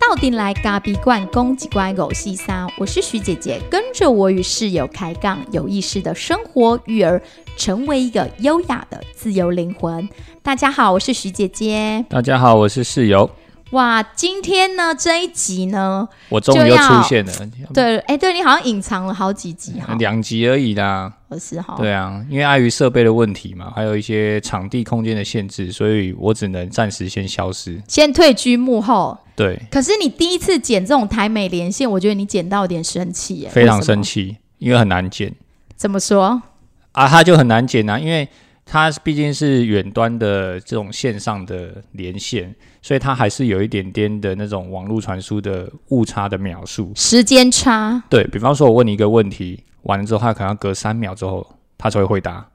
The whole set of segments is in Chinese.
到底来咖比罐公鸡乖狗细沙，我是徐姐姐，跟着我与室友开杠，有意识的生活育儿，成为一个优雅的自由灵魂。大家好，我是徐姐姐。大家好，我是室友。哇，今天呢这一集呢，我终于又出现了。对，哎，对你好像隐藏了好几集哈，两集而已啦。我是哈。对啊，因为碍于设备的问题嘛，还有一些场地空间的限制，所以我只能暂时先消失，先退居幕后。对。可是你第一次剪这种台美连线，我觉得你剪到有点生气耶，非常生气，因为很难剪。怎么说？啊，它就很难剪啊，因为。它毕竟是远端的这种线上的连线，所以它还是有一点点的那种网络传输的误差的描述，时间差。对比方说，我问你一个问题，完了之后，它可能要隔三秒之后，它才会回答。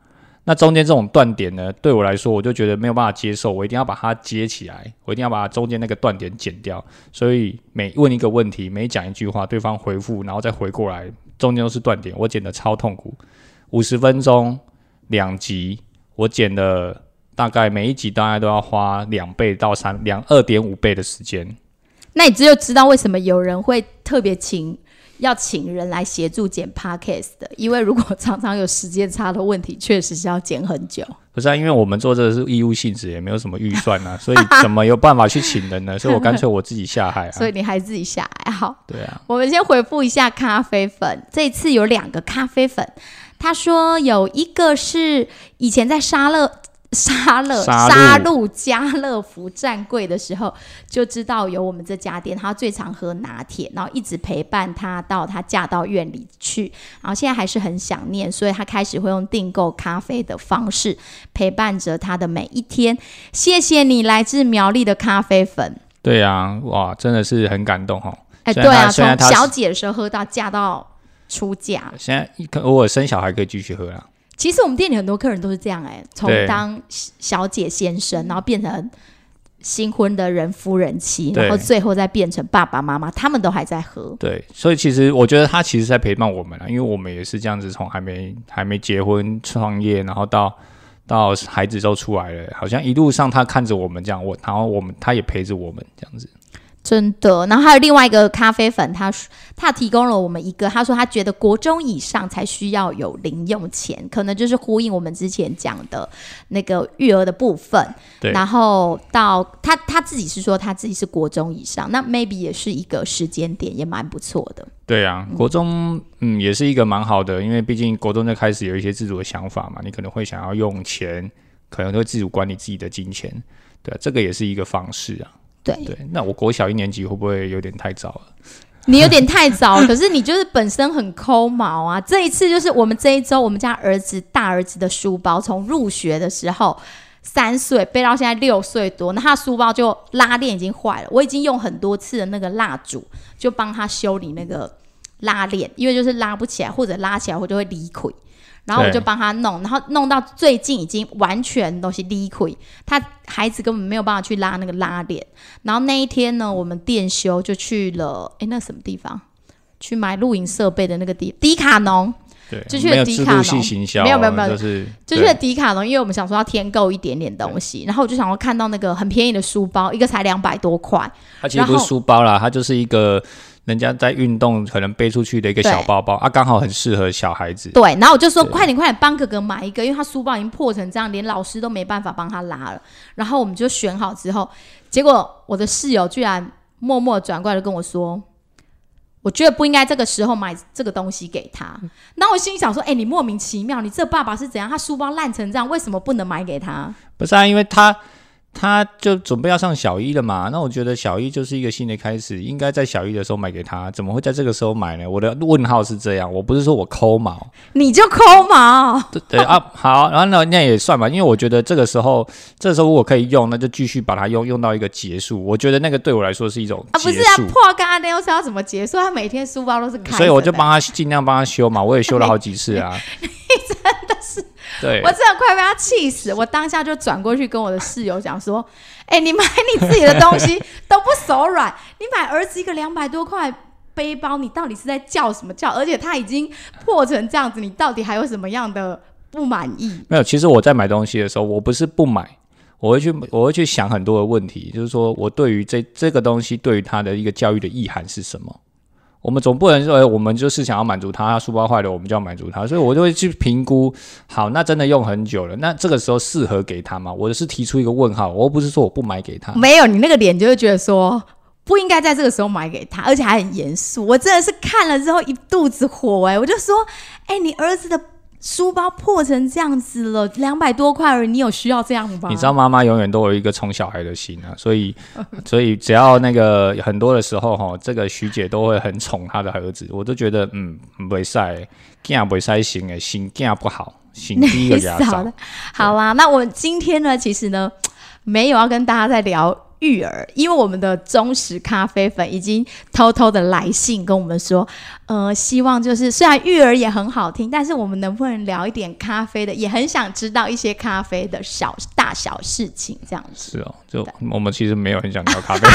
那中间这种断点呢，对我来说，我就觉得没有办法接受，我一定要把它接起来，我一定要把中间那个断点剪掉。所以每问一个问题，每讲一句话，对方回复，然后再回过来，中间都是断点，我剪的超痛苦，五十分钟两集。我剪了大概每一集大概都要花两倍到三两二点五倍的时间。那你只有知道为什么有人会特别请要请人来协助剪 podcast 的？因为如果常常有时间差的问题，确实是要剪很久。不是啊，因为我们做这个是义务性质，也没有什么预算啊，所以怎么有办法去请人呢？所以我干脆我自己下海啊。所以你还自己下海好？对啊。我们先回复一下咖啡粉，这次有两个咖啡粉。他说有一个是以前在沙乐沙乐沙鹿家乐福站柜的时候就知道有我们这家店，他最常喝拿铁，然后一直陪伴他到他嫁到院里去，然后现在还是很想念，所以他开始会用订购咖啡的方式陪伴着他的每一天。谢谢你来自苗栗的咖啡粉。对呀，哇，真的是很感动哈。哎，对啊，从小姐的时候喝到嫁到。出嫁，现在可偶尔生小孩可以继续喝啊。其实我们店里很多客人都是这样哎，从当小姐先生，然后变成新婚的人夫人妻，然后最后再变成爸爸妈妈，他们都还在喝。对，所以其实我觉得他其实在陪伴我们了，因为我们也是这样子，从还没还没结婚创业，然后到到孩子都出来了，好像一路上他看着我们这样，我然后我们他也陪着我们这样子。真的，然后还有另外一个咖啡粉，他他提供了我们一个，他说他觉得国中以上才需要有零用钱，可能就是呼应我们之前讲的那个育儿的部分。对，然后到他他自己是说他自己是国中以上，那 maybe 也是一个时间点，也蛮不错的。对啊，国中嗯也是一个蛮好的，因为毕竟国中就开始有一些自主的想法嘛，你可能会想要用钱，可能会自主管理自己的金钱，对，这个也是一个方式啊。对对，那我国小一年级会不会有点太早了？你有点太早，可是你就是本身很抠毛啊。这一次就是我们这一周，我们家儿子大儿子的书包从入学的时候三岁背到现在六岁多，那他书包就拉链已经坏了。我已经用很多次的那个蜡烛就帮他修理那个拉链，因为就是拉不起来或者拉起来我就会离溃。然后我就帮他弄，然后弄到最近已经完全都是离溃，他孩子根本没有办法去拉那个拉链。然后那一天呢，我们店修就去了，哎，那什么地方？去买露营设备的那个地迪卡侬，对，就去了迪卡侬。没有没有没有，就是就去了迪卡侬，因为我们想说要添购一点点东西。然后我就想要看到那个很便宜的书包，一个才两百多块。它其实不是书包啦，它就是一个。人家在运动，可能背出去的一个小包包啊，刚好很适合小孩子。对，然后我就说快点快点帮哥哥买一个，因为他书包已经破成这样，连老师都没办法帮他拉了。然后我们就选好之后，结果我的室友居然默默转过来跟我说：“我觉得不应该这个时候买这个东西给他。”那我心里想说：“哎，你莫名其妙，你这爸爸是怎样？他书包烂成这样，为什么不能买给他？”不是啊，因为他。他就准备要上小一了嘛，那我觉得小一就是一个新的开始，应该在小一的时候买给他，怎么会在这个时候买呢？我的问号是这样，我不是说我抠毛，你就抠毛，对对啊，好，然后那那也算吧，因为我觉得这个时候，这时候如果可以用，那就继续把它用用到一个结束。我觉得那个对我来说是一种啊，不是啊，破刚刚那又是要怎么结束？他每天书包都是开，所以我就帮他尽量帮他修嘛，我也修了好几次啊。是，对我真的快被他气死。我当下就转过去跟我的室友讲说：“哎，你买你自己的东西都不手软，你买儿子一个两百多块背包，你到底是在叫什么叫？而且他已经破成这样子，你到底还有什么样的不满意。没有，其实我在买东西的时候，我不是不买，我会去我会去想很多的问题，就是说我对于这这个东西对于它的一个教育的意涵是什么。我们总不能说，哎，我们就是想要满足他，他书包坏了，我们就要满足他，所以我就会去评估。好，那真的用很久了，那这个时候适合给他吗？我是提出一个问号，我又不是说我不买给他。没有，你那个脸就会觉得说不应该在这个时候买给他，而且还很严肃。我真的是看了之后一肚子火，哎，我就说，哎，你儿子的。书包破成这样子了，两百多块而已，你有需要这样吗？你知道妈妈永远都有一个宠小孩的心啊，所以 所以只要那个很多的时候哈，这个徐姐都会很宠她的儿子，我都觉得嗯，不会晒，囝不会晒行诶，心囝不好，心第一个家长。好啦，那我们今天呢，其实呢，没有要跟大家在聊。育儿，因为我们的忠实咖啡粉已经偷偷的来信跟我们说，呃，希望就是虽然育儿也很好听，但是我们能不能聊一点咖啡的，也很想知道一些咖啡的小大小事情，这样子。是哦，就我们其实没有很想聊咖啡，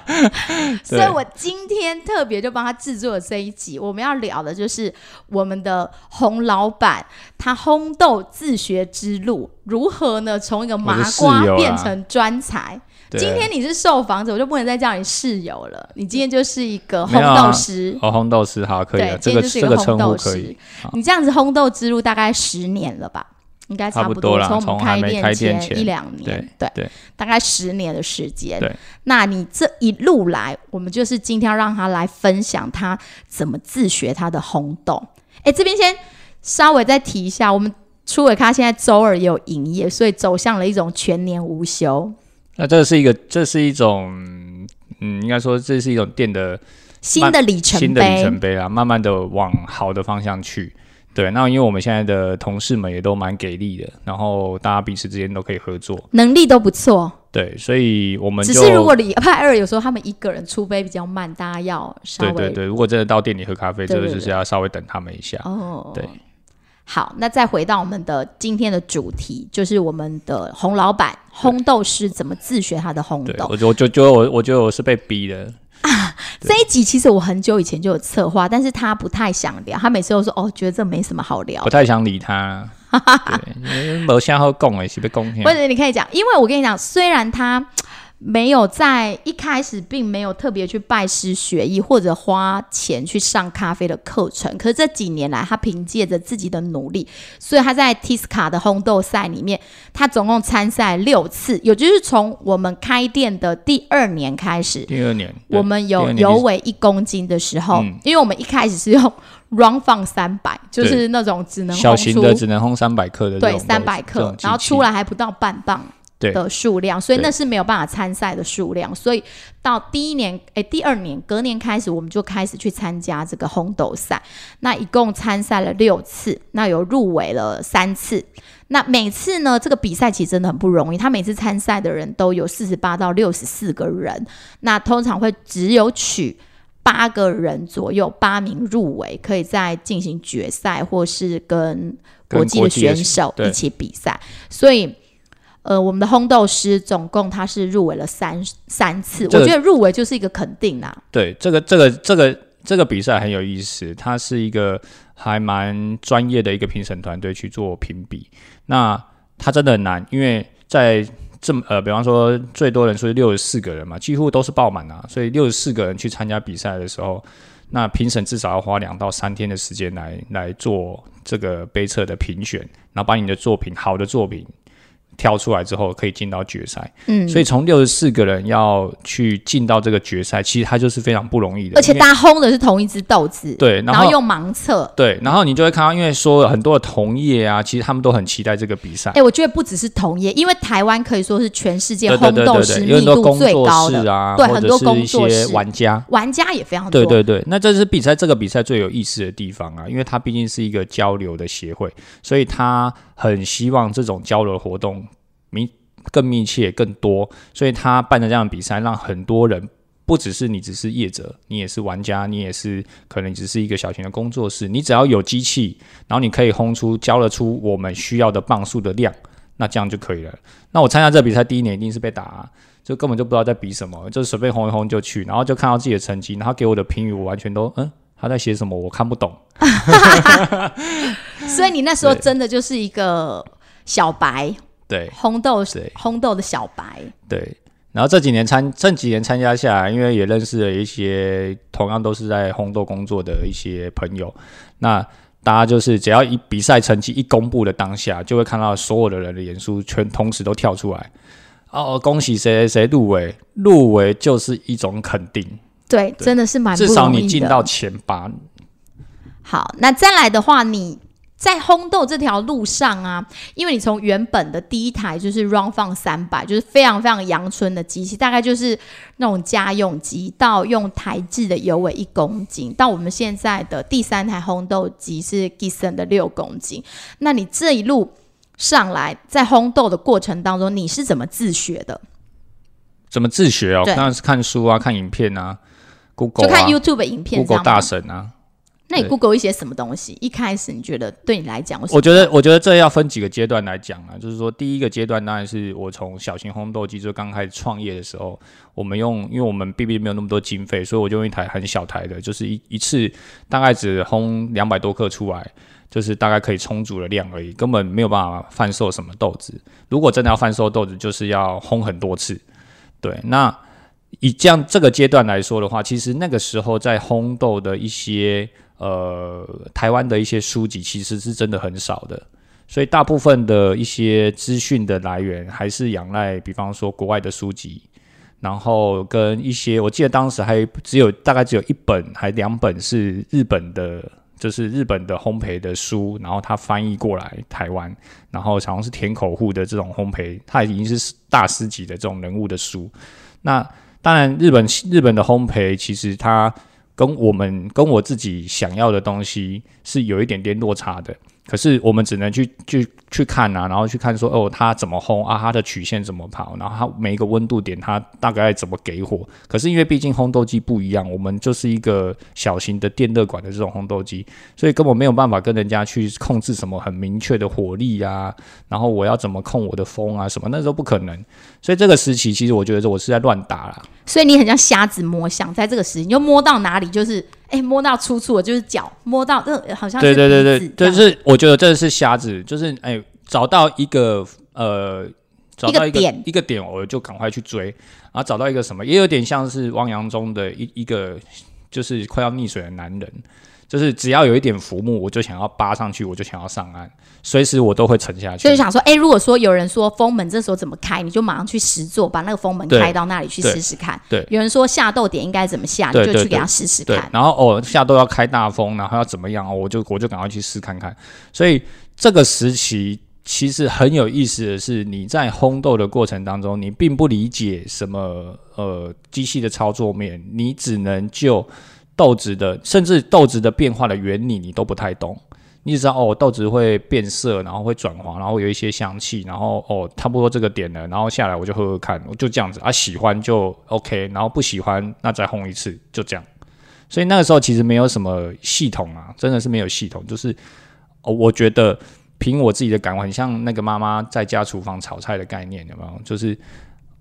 所以我今天特别就帮他制作了这一集，我们要聊的就是我们的洪老板他烘豆自学之路如何呢？从一个麻瓜变成专才。今天你是受访者，我就不能再叫你室友了。你今天就是一个烘豆师，哦，烘豆师好，可以，这个这个称呼可以。你这样子烘豆之路大概十年了吧？应该差不多从我们开店前一两年，对对，大概十年的时间。对，那你这一路来，我们就是今天要让他来分享他怎么自学他的烘豆。哎，这边先稍微再提一下，我们初伟咖现在周二也有营业，所以走向了一种全年无休。那这是一个，这是一种，嗯，应该说这是一种店的新的里程碑，新的里程碑啊，慢慢的往好的方向去。对，那因为我们现在的同事们也都蛮给力的，然后大家彼此之间都可以合作，能力都不错。对，所以我们只是如果礼拜二有时候他们一个人出杯比较慢，大家要稍微对对对，如果真的到店里喝咖啡，这个就是要稍微等他们一下。哦，对。好，那再回到我们的今天的主题，就是我们的洪老板烘豆师怎么自学他的烘豆。我我就觉得我我觉得我是被逼的啊。这一集其实我很久以前就有策划，但是他不太想聊，他每次都说哦，觉得这没什么好聊，不太想理他。对，没想好讲诶，是被讲。或者你可以讲，因为我跟你讲，虽然他。没有在一开始，并没有特别去拜师学艺或者花钱去上咖啡的课程。可是这几年来，他凭借着自己的努力，所以他在 Tisca 的烘豆赛里面，他总共参赛六次。也就是从我们开店的第二年开始，第二年我们有有尾一公斤的时候，因为我们一开始是用 Run 放三百，就是那种只能小型的只能烘三百克的，对，三百克，然后出来还不到半磅。的数量，所以那是没有办法参赛的数量。所以到第一年，诶，第二年，隔年开始，我们就开始去参加这个红豆赛。那一共参赛了六次，那有入围了三次。那每次呢，这个比赛其实真的很不容易。他每次参赛的人都有四十八到六十四个人，那通常会只有取八个人左右，八名入围，可以再进行决赛，或是跟国际的选手一起比赛。所以。呃，我们的烘豆师总共他是入围了三三次，我觉得入围就是一个肯定啦。对，这个这个这个这个比赛很有意思，它是一个还蛮专业的一个评审团队去做评比。那它真的很难，因为在这么呃，比方说最多人数是六十四个人嘛，几乎都是爆满啊，所以六十四个人去参加比赛的时候，那评审至少要花两到三天的时间来来做这个杯测的评选，然后把你的作品好的作品。挑出来之后可以进到决赛，嗯，所以从六十四个人要去进到这个决赛，其实它就是非常不容易的。而且大家烘的是同一只豆子，对，然后用盲测，对，然后你就会看到，因为说很多的同业啊，其实他们都很期待这个比赛。哎，我觉得不只是同业，因为台湾可以说是全世界烘豆师密度最高的啊，对，很多工作室玩家，玩家也非常多。对对对，那这是比赛这个比赛最有意思的地方啊，因为它毕竟是一个交流的协会，所以他很希望这种交流活动明。更密切、更多，所以他办的这样的比赛，让很多人不只是你，只是业者，你也是玩家，你也是可能只是一个小型的工作室，你只要有机器，然后你可以烘出、交得出我们需要的磅数的量，那这样就可以了。那我参加这比赛第一年一定是被打，就根本就不知道在比什么，就是随便轰一轰就去，然后就看到自己的成绩，然后给我的评语，我完全都嗯他在写什么，我看不懂。所以你那时候真的就是一个小白，对。烘豆对。烘豆的小白。对。然后这几年参这几年参加下来，因为也认识了一些同样都是在烘豆工作的一些朋友，那大家就是只要一比赛成绩一公布的当下，就会看到所有的人的脸书全同时都跳出来，哦，恭喜谁谁谁入围，入围就是一种肯定，对，真的是蛮不至少你进到前八，好，那再来的话，你在烘豆这条路上啊，因为你从原本的第一台就是 Run 放三百，就是非常非常阳春的机器，大概就是那种家用机，到用台制的油尾一公斤，到我们现在的第三台烘豆机是 Gibson 的六公斤。那你这一路上来，在烘豆的过程当中，你是怎么自学的？怎么自学哦？对当然是看书啊，看影片啊，Google 啊就看 YouTube 影片，Google 大神啊。那你对 Google 一些什么东西？一开始你觉得对你来讲，我觉得，我觉得这要分几个阶段来讲啊。就是说，第一个阶段当然是我从小型烘豆机，就刚开始创业的时候，我们用，因为我们毕竟没有那么多经费，所以我就用一台很小台的，就是一一次大概只烘两百多克出来，就是大概可以充足的量而已，根本没有办法贩售什么豆子。如果真的要贩售豆子，就是要烘很多次。对，那以这样这个阶段来说的话，其实那个时候在烘豆的一些呃台湾的一些书籍，其实是真的很少的。所以大部分的一些资讯的来源还是仰赖，比方说国外的书籍，然后跟一些我记得当时还只有大概只有一本还两本是日本的，就是日本的烘焙的书，然后他翻译过来台湾，然后好像是田口户的这种烘焙，他已经是大师级的这种人物的书。那当然，日本日本的烘焙其实它跟我们跟我自己想要的东西是有一点点落差的。可是我们只能去去去看啊，然后去看说哦，它怎么烘啊，它的曲线怎么跑，然后它每一个温度点它大概怎么给火。可是因为毕竟烘豆机不一样，我们就是一个小型的电热管的这种烘豆机，所以根本没有办法跟人家去控制什么很明确的火力啊，然后我要怎么控我的风啊什么，那时候不可能。所以这个时期其实我觉得我是在乱打啦。所以你很像瞎子摸象，在这个时，你就摸到哪里就是，哎、摸到粗粗的就是脚，摸到这好像是对对对对，就是我觉得这是瞎子，就是哎、找到一个呃，找到一个一个点一个点，我就赶快去追，然后找到一个什么，也有点像是汪洋中的一一个，就是快要溺水的男人，就是只要有一点浮木，我就想要扒上去，我就想要上岸，随时我都会沉下去所以。想说，哎、如果说有人说风门这时候怎么开，你就马上去实做，把那个风门开到那里去试试看。对有人说下豆点应该怎么下，你就去给他试试对看，。然后哦，下豆要开大风，然后要怎么样哦，我就我就赶快去试看看。所以这个时期其实很有意思的是，你在烘豆的过程当中，你并不理解什么呃机器的操作面，你只能就豆子的，甚至豆子的变化的原理你都不太懂。你只知道哦，豆子会变色，然后会转黄，然后有一些香气，然后哦，差不多这个点了，然后下来我就喝喝看，我就这样子啊，喜欢就 OK，然后不喜欢那再烘一次，就这样。所以那个时候其实没有什么系统啊，真的是没有系统，就是哦，我觉得凭我自己的感官，很像那个妈妈在家厨房炒菜的概念，有没有？就是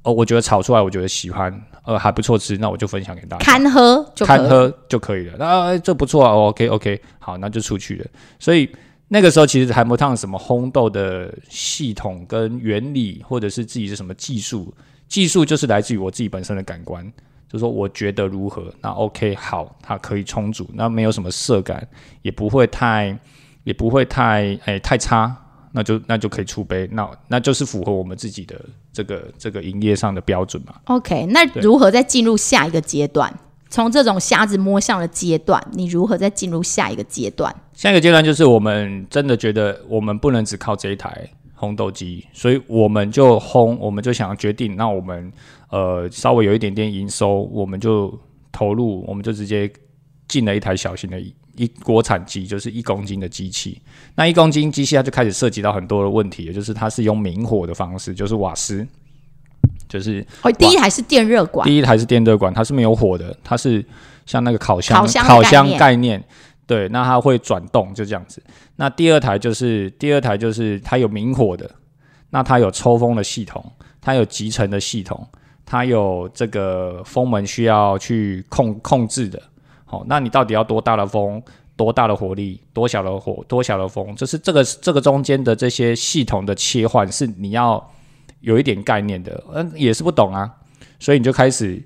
哦，我觉得炒出来，我觉得喜欢，呃，还不错吃，那我就分享给大家。看喝就可以看喝就可以了。那、啊、这不错啊，OK OK，好，那就出去了。所以那个时候其实还不烫什么烘豆的系统跟原理，或者是自己是什么技术，技术就是来自于我自己本身的感官。就说我觉得如何，那 OK 好，它可以充足，那没有什么色感，也不会太，也不会太哎太差，那就那就可以出杯，那那就是符合我们自己的这个这个营业上的标准嘛。OK，那如何再进入下一个阶段？从这种瞎子摸象的阶段，你如何再进入下一个阶段？下一个阶段就是我们真的觉得我们不能只靠这一台烘豆机，所以我们就烘，我们就想决定，那我们呃稍微有一点点营收，我们就投入，我们就直接进了一台小型的一一国产机，就是一公斤的机器。那一公斤机器它就开始涉及到很多的问题，也就是它是用明火的方式，就是瓦斯，就是哦，第一台是电热管，第一台是电热管，它是没有火的，它是像那个烤箱烤箱烤箱概念，对，那它会转动，就这样子。那第二台就是第二台就是它有明火的，那它有抽风的系统，它有集成的系统，它有这个风门需要去控控制的。哦，那你到底要多大的风，多大的火力，多小的火，多小的风，就是这个这个中间的这些系统的切换是你要有一点概念的，嗯，也是不懂啊，所以你就开始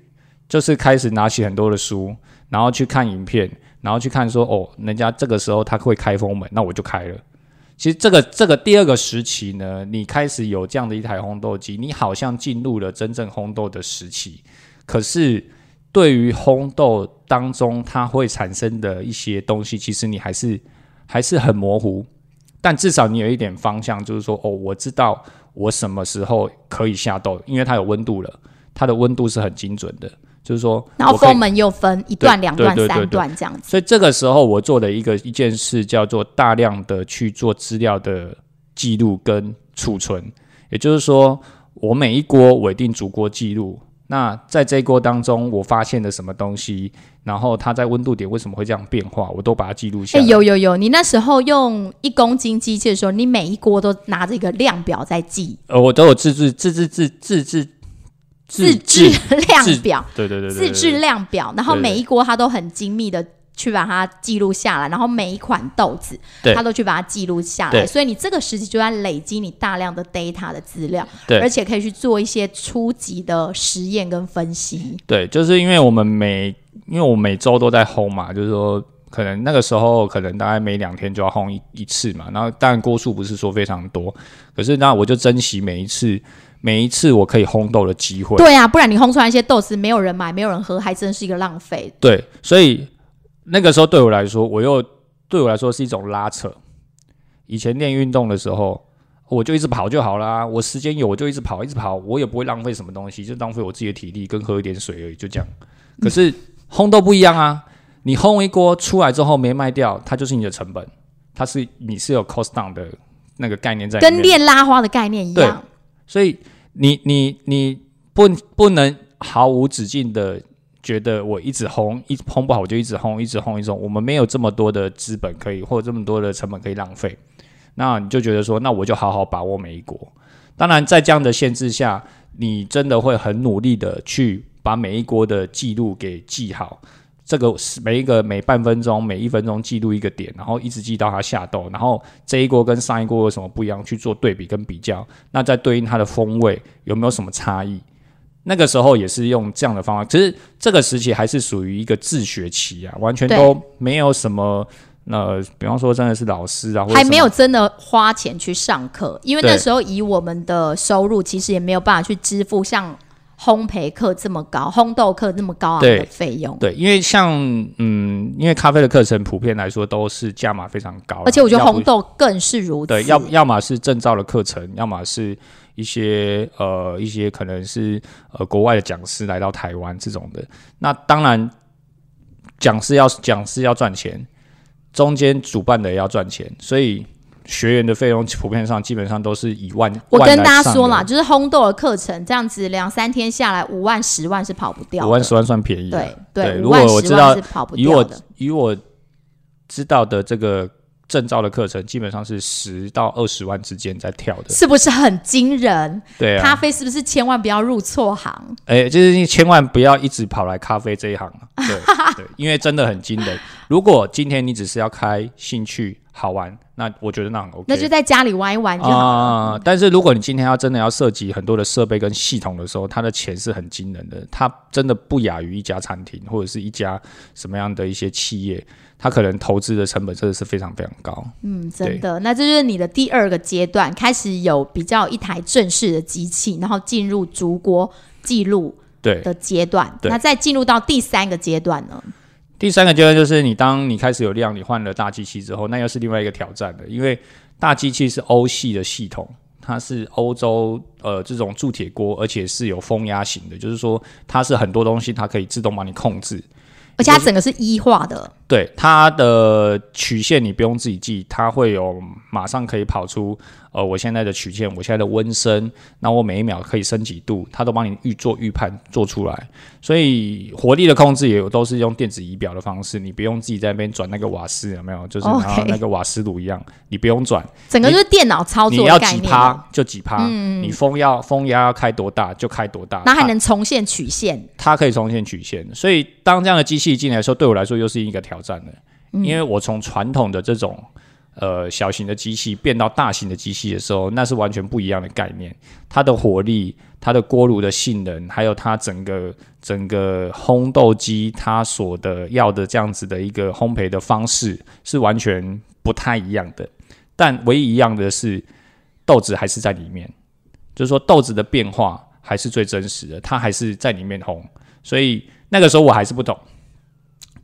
就是开始拿起很多的书，然后去看影片，然后去看说哦，人家这个时候他会开风门，那我就开了。其实这个这个第二个时期呢，你开始有这样的一台烘豆机，你好像进入了真正烘豆的时期。可是对于烘豆当中它会产生的一些东西，其实你还是还是很模糊。但至少你有一点方向，就是说哦，我知道我什么时候可以下豆，因为它有温度了，它的温度是很精准的。就是说，然后风门又分一段、两段、三段这样子。所以这个时候，我做的一个一件事叫做大量的去做资料的记录跟储存。也就是说，我每一锅我一定煮锅记录。那在这一锅当中，我发现了什么东西，然后它在温度点为什么会这样变化，我都把它记录下来。有有有，你那时候用一公斤机器的时候，你每一锅都拿着一个量表在记。呃，我都有自制自制自自制。自制量表，对对对，自制量表，然后每一锅它都很精密的去把它记录下来，然后每一款豆子，它都去把它记录下来，所以你这个时期就在累积你大量的 data 的资料，对，而且可以去做一些初级的实验跟分析。对，就是因为我们每，因为我每周都在烘嘛，就是说可能那个时候可能大概每两天就要烘一一次嘛，然后当然锅数不是说非常多，可是那我就珍惜每一次。每一次我可以烘豆的机会，对啊，不然你烘出来一些豆子没有人买，没有人喝，还真是一个浪费。对，所以那个时候对我来说，我又对我来说是一种拉扯。以前练运动的时候，我就一直跑就好啦，我时间有我就一直跑，一直跑，我也不会浪费什么东西，就浪费我自己的体力跟喝一点水而已，就这样。可是烘豆不一样啊，你烘一锅出来之后没卖掉，它就是你的成本，它是你是有 cost down 的那个概念在，跟练拉花的概念一样。所以你你你不不能毫无止境的觉得我一直烘一直烘不好我就一直烘一直烘一直烘，我们没有这么多的资本可以或者这么多的成本可以浪费，那你就觉得说那我就好好把握每一国。当然在这样的限制下，你真的会很努力的去把每一锅的记录给记好。这个每一个每半分钟、每一分钟记录一个点，然后一直记到它下豆，然后这一锅跟上一锅有什么不一样，去做对比跟比较，那再对应它的风味有没有什么差异？那个时候也是用这样的方法，其实这个时期还是属于一个自学期啊，完全都没有什么。呃比方说，真的是老师啊，还没有真的花钱去上课，因为那时候以我们的收入，其实也没有办法去支付像。烘焙课这么高，烘豆课那么高昂的费用，对，因为像嗯，因为咖啡的课程普遍来说都是价码非常高，而且我觉得烘豆更是如此。对，要要么是证照的课程，要么是一些呃一些可能是呃国外的讲师来到台湾这种的。那当然，讲师要讲师要赚钱，中间主办的也要赚钱，所以。学员的费用普遍上基本上都是一万。我跟大家说了，就是烘豆的课程这样子两三天下来五万十万是跑不掉。五万十万算便宜。对对，如果我知道以我以我知道的这个证照的课程，基本上是十到二十万之间在跳的，是不是很惊人？对啊。咖啡是不是千万不要入错行？哎，就是你千万不要一直跑来咖啡这一行对 对，因为真的很惊人。如果今天你只是要开兴趣好玩。那我觉得那很 OK，那就在家里玩一玩就好啊。但是如果你今天要真的要涉及很多的设备跟系统的时候，它的钱是很惊人的，它真的不亚于一家餐厅或者是一家什么样的一些企业，它可能投资的成本真的是非常非常高。嗯，真的。那这就是你的第二个阶段，开始有比较一台正式的机器，然后进入逐国记录对的阶段。那再进入到第三个阶段呢？第三个阶段就是你当你开始有量，你换了大机器之后，那又是另外一个挑战了。因为大机器是欧系的系统，它是欧洲呃这种铸铁锅，而且是有风压型的，就是说它是很多东西它可以自动帮你控制，而且它整个是一化的。对它的曲线你不用自己记，它会有马上可以跑出。呃，我现在的曲线，我现在的温升，那我每一秒可以升几度，它都帮你预做预判做出来。所以火力的控制也有都是用电子仪表的方式，你不用自己在那边转那个瓦斯，有没有？就是像那个瓦斯炉一样，你不用转，整个就是电脑操作。你要几趴就几趴，你风要风压要开多大就开多大，那还能重现曲线？它可以重现曲线。所以当这样的机器进来的时候，对我来说又是一个挑战的。因为我从传统的这种呃小型的机器变到大型的机器的时候，那是完全不一样的概念。它的火力、它的锅炉的性能，还有它整个整个烘豆机它所的要的这样子的一个烘焙的方式，是完全不太一样的。但唯一一样的是，豆子还是在里面，就是说豆子的变化还是最真实的，它还是在里面烘。所以那个时候我还是不懂，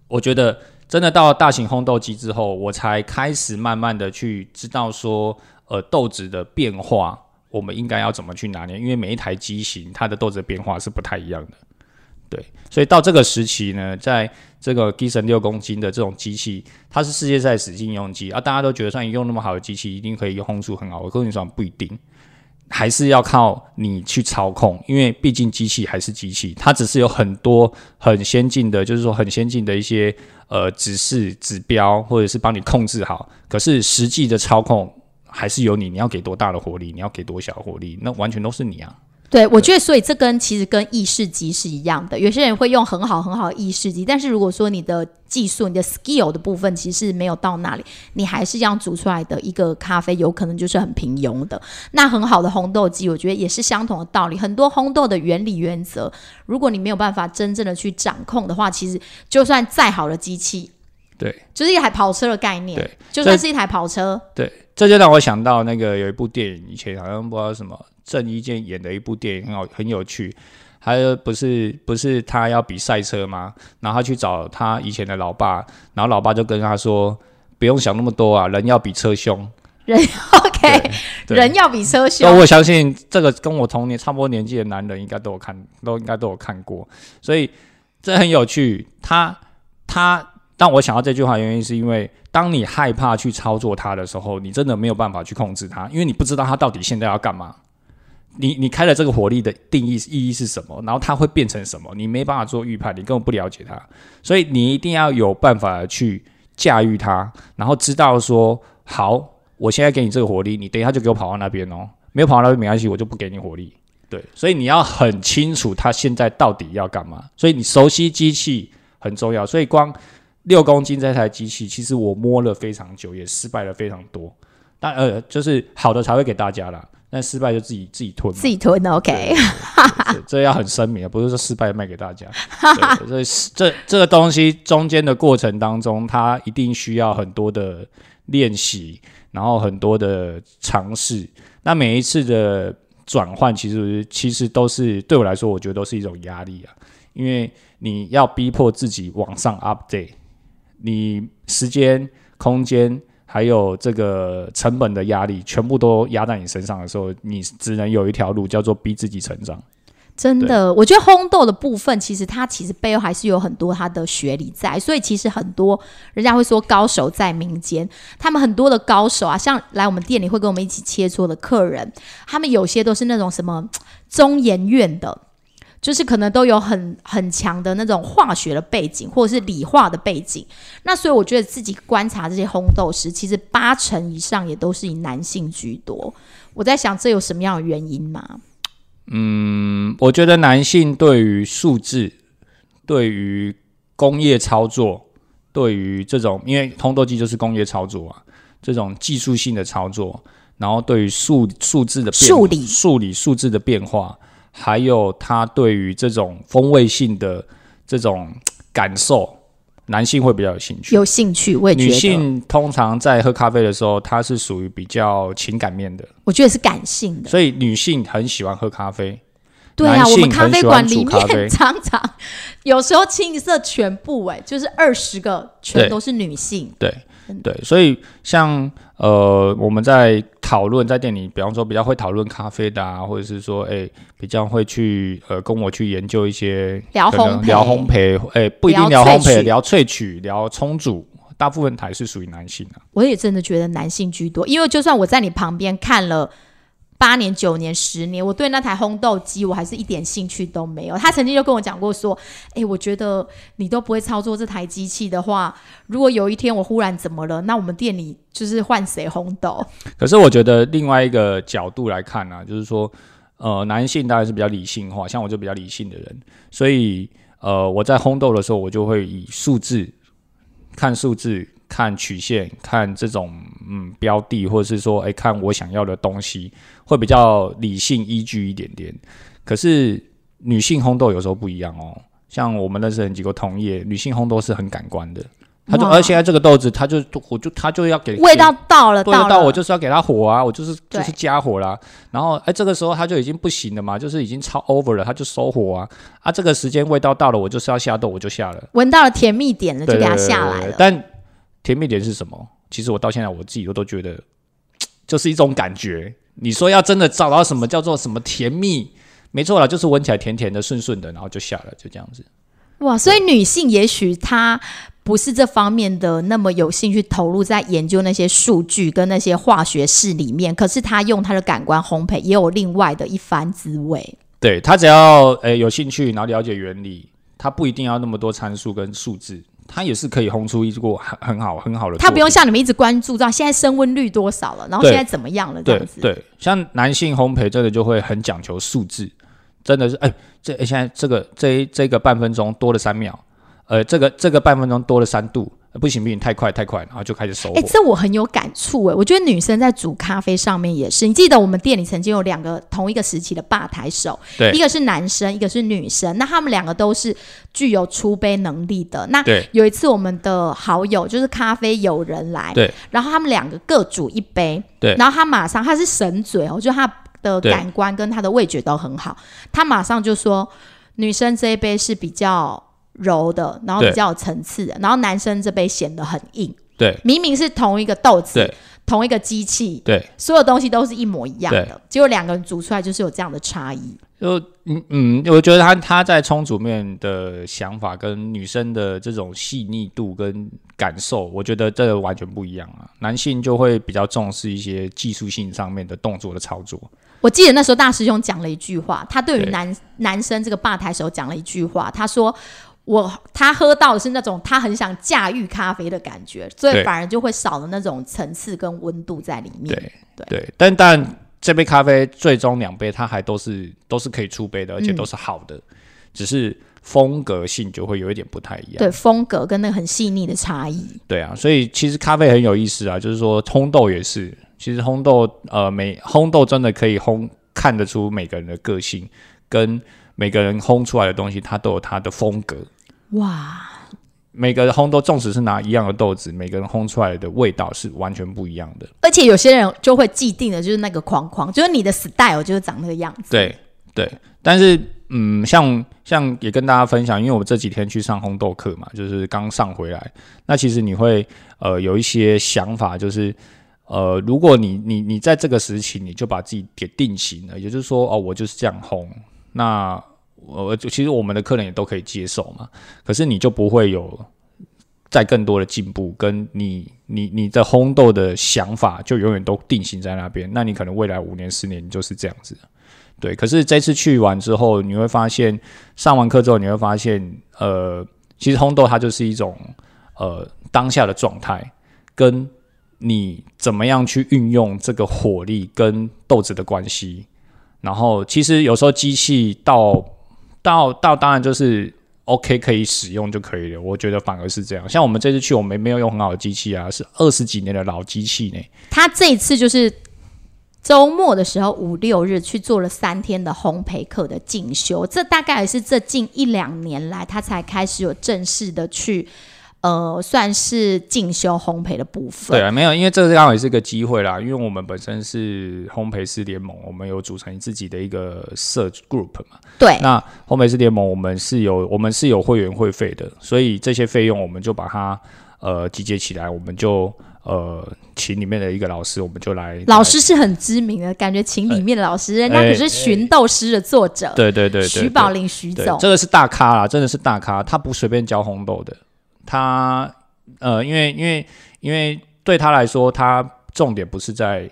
我觉得。真的到了大型烘豆机之后，我才开始慢慢的去知道说，呃，豆子的变化，我们应该要怎么去拿捏？因为每一台机型它的豆子的变化是不太一样的，对。所以到这个时期呢，在这个 gies 六公斤的这种机器，它是世界赛使劲用机啊，大家都觉得说你用那么好的机器，一定可以烘出很好。我跟你说不一定。还是要靠你去操控，因为毕竟机器还是机器，它只是有很多很先进的，就是说很先进的一些呃指示指标，或者是帮你控制好。可是实际的操控还是由你，你要给多大的火力，你要给多小火力，那完全都是你啊。对，我觉得，所以这跟其实跟意式机是一样的。有些人会用很好很好的意式机，但是如果说你的技术、你的 skill 的部分其实没有到那里，你还是这样煮出来的一个咖啡，有可能就是很平庸的。那很好的烘豆机，我觉得也是相同的道理。很多烘豆的原理原则，如果你没有办法真正的去掌控的话，其实就算再好的机器，对，就是一台跑车的概念，对，就算是一台跑车，对，这就让我想到那个有一部电影，以前好像不知道什么。郑伊健演的一部电影很好，很有趣。还有不是不是他要比赛车吗？然后他去找他以前的老爸，然后老爸就跟他说：“不用想那么多啊，人要比车凶。”人 OK，人要比车凶。我相信这个跟我同年差不多年纪的男人应该都有看，都应该都有看过。所以这很有趣。他他，但我想到这句话原因是因为，当你害怕去操作它的时候，你真的没有办法去控制它，因为你不知道它到底现在要干嘛。你你开了这个火力的定义意义是什么？然后它会变成什么？你没办法做预判，你根本不了解它，所以你一定要有办法去驾驭它，然后知道说好，我现在给你这个火力，你等一下就给我跑到那边哦，没有跑到那边没关系，我就不给你火力。对，所以你要很清楚它现在到底要干嘛，所以你熟悉机器很重要。所以光六公斤这台机器，其实我摸了非常久，也失败了非常多，但呃，就是好的才会给大家啦。但失败就自己自己吞，自己吞 OK，这要很声明啊，不是说失败卖给大家。所以这这个东西中间的过程当中，它一定需要很多的练习，然后很多的尝试。那每一次的转换，其实其实都是对我来说，我觉得都是一种压力啊，因为你要逼迫自己往上 update，你时间空间。还有这个成本的压力，全部都压在你身上的时候，你只能有一条路，叫做逼自己成长。真的，我觉得烘豆的部分，其实它其实背后还是有很多它的学理在。所以其实很多人家会说高手在民间，他们很多的高手啊，像来我们店里会跟我们一起切磋的客人，他们有些都是那种什么 中研院的。就是可能都有很很强的那种化学的背景，或者是理化的背景。那所以我觉得自己观察这些烘豆师，其实八成以上也都是以男性居多。我在想，这有什么样的原因吗？嗯，我觉得男性对于数字、对于工业操作、对于这种，因为烘豆机就是工业操作啊，这种技术性的操作，然后对于数数字的数理、数理数字的变化。还有他对于这种风味性的这种感受，男性会比较有兴趣。有兴趣，我也觉得。女性通常在喝咖啡的时候，她是属于比较情感面的。我觉得是感性的。所以女性很喜欢喝咖啡。对啊，我们咖啡馆里面常常有时候清一色全部哎，就是二十个全都是女性。对。对，所以像呃，我们在讨论在店里，比方说比较会讨论咖啡的啊，或者是说，哎，比较会去呃，跟我去研究一些聊烘聊烘焙，哎，不一定聊烘焙，聊萃取，聊冲煮，大部分还是属于男性啊。我也真的觉得男性居多，因为就算我在你旁边看了。八年、九年、十年，我对那台烘豆机我还是一点兴趣都没有。他曾经就跟我讲过说：“哎，我觉得你都不会操作这台机器的话，如果有一天我忽然怎么了，那我们店里就是换谁烘豆？”可是我觉得另外一个角度来看呢，就是说，呃，男性当然是比较理性化，像我就比较理性的人，所以呃，我在烘豆的时候，我就会以数字看数字，看曲线、看这种嗯标的，或者是说，哎，看我想要的东西，会比较理性依据一点点。可是女性烘豆有时候不一样哦，像我们认识很几个同业，女性烘豆是很感官的。他就，而现在这个豆子，他就我就他就要给味道到了，味道到我就是要给他火啊，我就是就是加火啦。然后哎，这个时候他就已经不行了嘛，就是已经超 over 了，他就收火啊。啊，这个时间味道到了，我就是要下豆，我就下了。闻到了甜蜜点了，就给他下来了。但甜蜜点是什么？其实我到现在我自己都都觉得，就是一种感觉。你说要真的找到什么叫做什么甜蜜，没错了，就是闻起来甜甜的、顺顺的，然后就下了，就这样子。哇，所以女性也许她。不是这方面的那么有兴趣投入在研究那些数据跟那些化学式里面，可是她用她的感官烘焙也有另外的一番滋味。对她只要诶有兴趣，然后了解原理，她不一定要那么多参数跟数字，他也是可以烘出一锅很很好很好的。它不用像你们一直关注到现在升温率多少了，然后现在怎么样了这样子。对，像男性烘焙真的就会很讲求数字，真的是哎，这现在这个这这个半分钟多了三秒。呃，这个这个半分钟多了三度，不行不行，太快太快，然后就开始收火。哎，这我很有感触哎，我觉得女生在煮咖啡上面也是。你记得我们店里曾经有两个同一个时期的吧台手，对，一个是男生，一个是女生。那他们两个都是具有出杯能力的。那，有一次我们的好友就是咖啡友人来，对，然后他们两个各煮一杯，对，然后他马上他是神嘴哦，就他的感官跟他的味觉都很好，他马上就说女生这一杯是比较。柔的，然后比较有层次的，然后男生这杯显得很硬。对，明明是同一个豆子，同一个机器，对，所有东西都是一模一样的，结果两个人煮出来就是有这样的差异。就嗯嗯，我觉得他他在冲煮面的想法跟女生的这种细腻度跟感受，我觉得这完全不一样啊。男性就会比较重视一些技术性上面的动作的操作。我记得那时候大师兄讲了一句话，他对于男男生这个吧台手讲了一句话，他说。我他喝到的是那种他很想驾驭咖啡的感觉，所以反而就会少了那种层次跟温度在里面。对对，但但这杯咖啡最终两杯它还都是都是可以出杯的，而且都是好的，只是风格性就会有一点不太一样。对，风格跟那个很细腻的差异。对啊，所以其实咖啡很有意思啊，就是说烘豆也是，其实烘豆呃每烘豆真的可以烘看得出每个人的个性跟每个人烘出来的东西，它都有它的风格。哇！每个烘豆，纵使是拿一样的豆子，每个人烘出来的味道是完全不一样的。而且有些人就会既定的就是那个框框，就是你的 style 就是长那个样子。对对，但是嗯，像像也跟大家分享，因为我这几天去上烘豆课嘛，就是刚上回来。那其实你会呃有一些想法，就是呃，如果你你你在这个时期你就把自己给定型了，也就是说哦，我就是这样烘，那。我其实我们的客人也都可以接受嘛，可是你就不会有再更多的进步，跟你你你的烘豆的想法就永远都定型在那边。那你可能未来五年十年就是这样子，对。可是这次去完之后，你会发现上完课之后，你会发现，呃，其实烘豆它就是一种呃当下的状态，跟你怎么样去运用这个火力跟豆子的关系。然后其实有时候机器到到到当然就是 OK 可以使用就可以了，我觉得反而是这样。像我们这次去，我们没有用很好的机器啊，是二十几年的老机器呢。他这一次就是周末的时候五六日去做了三天的烘焙课的进修，这大概也是这近一两年来他才开始有正式的去。呃，算是进修烘焙的部分。对啊，没有，因为这刚好也是个机会啦。因为我们本身是烘焙师联盟，我们有组成自己的一个社 group 嘛。对。那烘焙师联盟，我们是有我们是有会员会费的，所以这些费用我们就把它呃集结起来，我们就呃请里面的一个老师，我们就来。老师是很知名的，感觉请里面的老师，人家可是《寻豆师》的作者。对对对。徐宝林徐总，这个是大咖啦，真的是大咖，他不随便教红豆的。他呃，因为因为因为对他来说，他重点不是在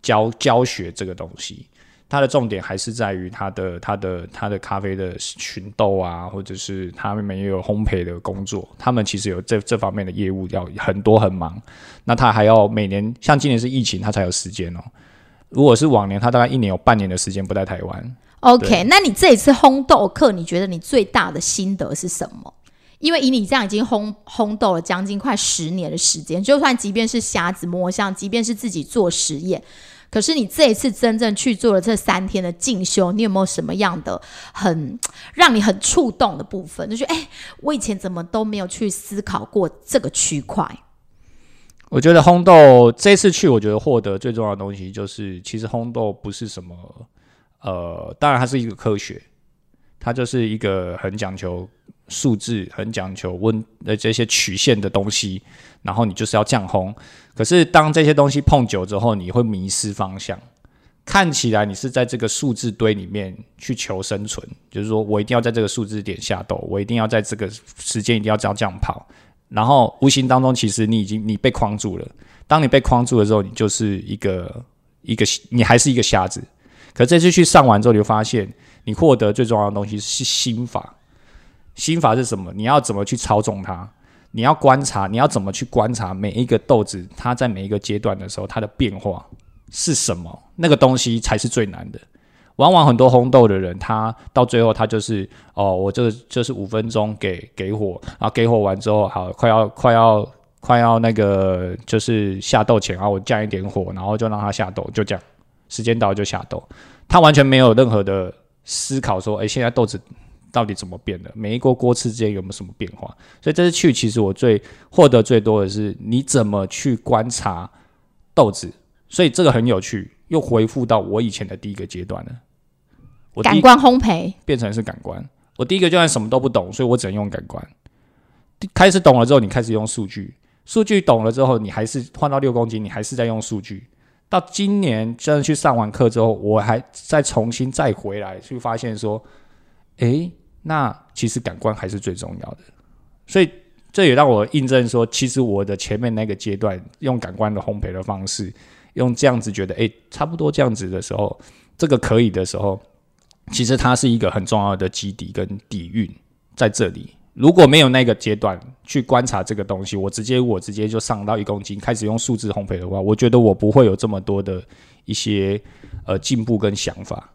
教教学这个东西，他的重点还是在于他的他的他的咖啡的群豆啊，或者是他们也有烘焙的工作，他们其实有这这方面的业务要很多很忙。那他还要每年，像今年是疫情，他才有时间哦。如果是往年，他大概一年有半年的时间不在台湾。OK，那你这一次烘豆课，你觉得你最大的心得是什么？因为以你这样已经烘烘豆了将近快十年的时间，就算即便是瞎子摸象，即便是自己做实验，可是你这一次真正去做了这三天的进修，你有没有什么样的很让你很触动的部分？就觉得哎，我以前怎么都没有去思考过这个区块？我觉得烘豆这次去，我觉得获得最重要的东西就是，其实烘豆不是什么，呃，当然它是一个科学，它就是一个很讲求数字、很讲求温呃这些曲线的东西，然后你就是要降烘。可是当这些东西碰久之后，你会迷失方向，看起来你是在这个数字堆里面去求生存，就是说我一定要在这个数字点下斗，我一定要在这个时间一定要这样这样跑。然后无形当中，其实你已经你被框住了。当你被框住的时候，你就是一个一个你还是一个瞎子。可这次去上完之后，你就发现你获得最重要的东西是心法。心法是什么？你要怎么去操纵它？你要观察，你要怎么去观察每一个豆子，它在每一个阶段的时候，它的变化是什么？那个东西才是最难的。往往很多烘豆的人，他到最后他就是哦，我这个就是五分钟给给火，然后给火完之后，好快要快要快要那个就是下豆前啊，我降一点火，然后就让它下豆，就这样，时间到就下豆，他完全没有任何的思考说，哎，现在豆子到底怎么变的？每一锅锅次之间有没有什么变化？所以这次去，其实我最获得最多的是你怎么去观察豆子，所以这个很有趣，又回复到我以前的第一个阶段了。感官烘焙变成是感官。我第一个阶段什么都不懂，所以我只能用感官。开始懂了之后，你开始用数据。数据懂了之后，你还是换到六公斤，你还是在用数据。到今年真的去上完课之后，我还再重新再回来，去发现说，诶，那其实感官还是最重要的。所以这也让我印证说，其实我的前面那个阶段用感官的烘焙的方式，用这样子觉得，诶，差不多这样子的时候，这个可以的时候。其实它是一个很重要的基底跟底蕴在这里。如果没有那个阶段去观察这个东西，我直接我直接就上到一公斤开始用数字烘焙的话，我觉得我不会有这么多的一些呃进步跟想法。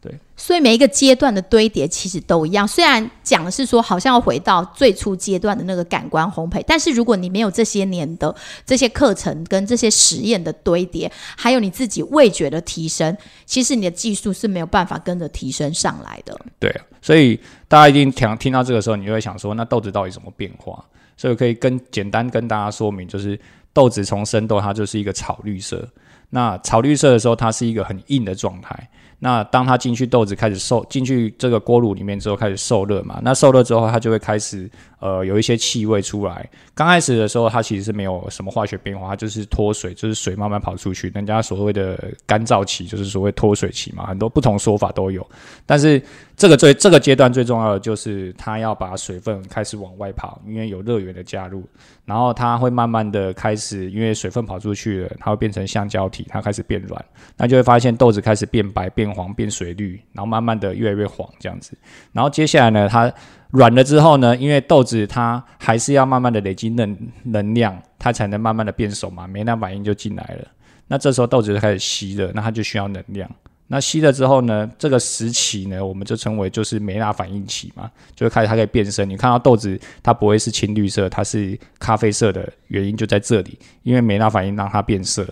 对，所以每一个阶段的堆叠其实都一样。虽然讲的是说好像要回到最初阶段的那个感官烘焙，但是如果你没有这些年的这些课程跟这些实验的堆叠，还有你自己味觉的提升，其实你的技术是没有办法跟着提升上来的。对，所以大家一定听听到这个时候，你就会想说，那豆子到底怎么变化？所以可以跟简单跟大家说明，就是豆子从生豆它就是一个草绿色，那草绿色的时候，它是一个很硬的状态。那当它进去豆子开始受进去这个锅炉里面之后，开始受热嘛。那受热之后，它就会开始呃有一些气味出来。刚开始的时候，它其实是没有什么化学变化，它就是脱水，就是水慢慢跑出去。人家所谓的干燥期，就是所谓脱水期嘛，很多不同说法都有。但是这个最这个阶段最重要的就是它要把水分开始往外跑，因为有热源的加入。然后它会慢慢的开始，因为水分跑出去了，它会变成橡胶体，它开始变软，那就会发现豆子开始变白、变黄、变水绿，然后慢慢的越来越黄这样子。然后接下来呢，它软了之后呢，因为豆子它还是要慢慢的累积能能量，它才能慢慢的变熟嘛，酶那反应就进来了。那这时候豆子就开始吸了，那它就需要能量。那吸了之后呢，这个时期呢，我们就称为就是梅纳反应期嘛，就会开始它可以变色。你看到豆子它不会是青绿色，它是咖啡色的原因就在这里，因为梅纳反应让它变色，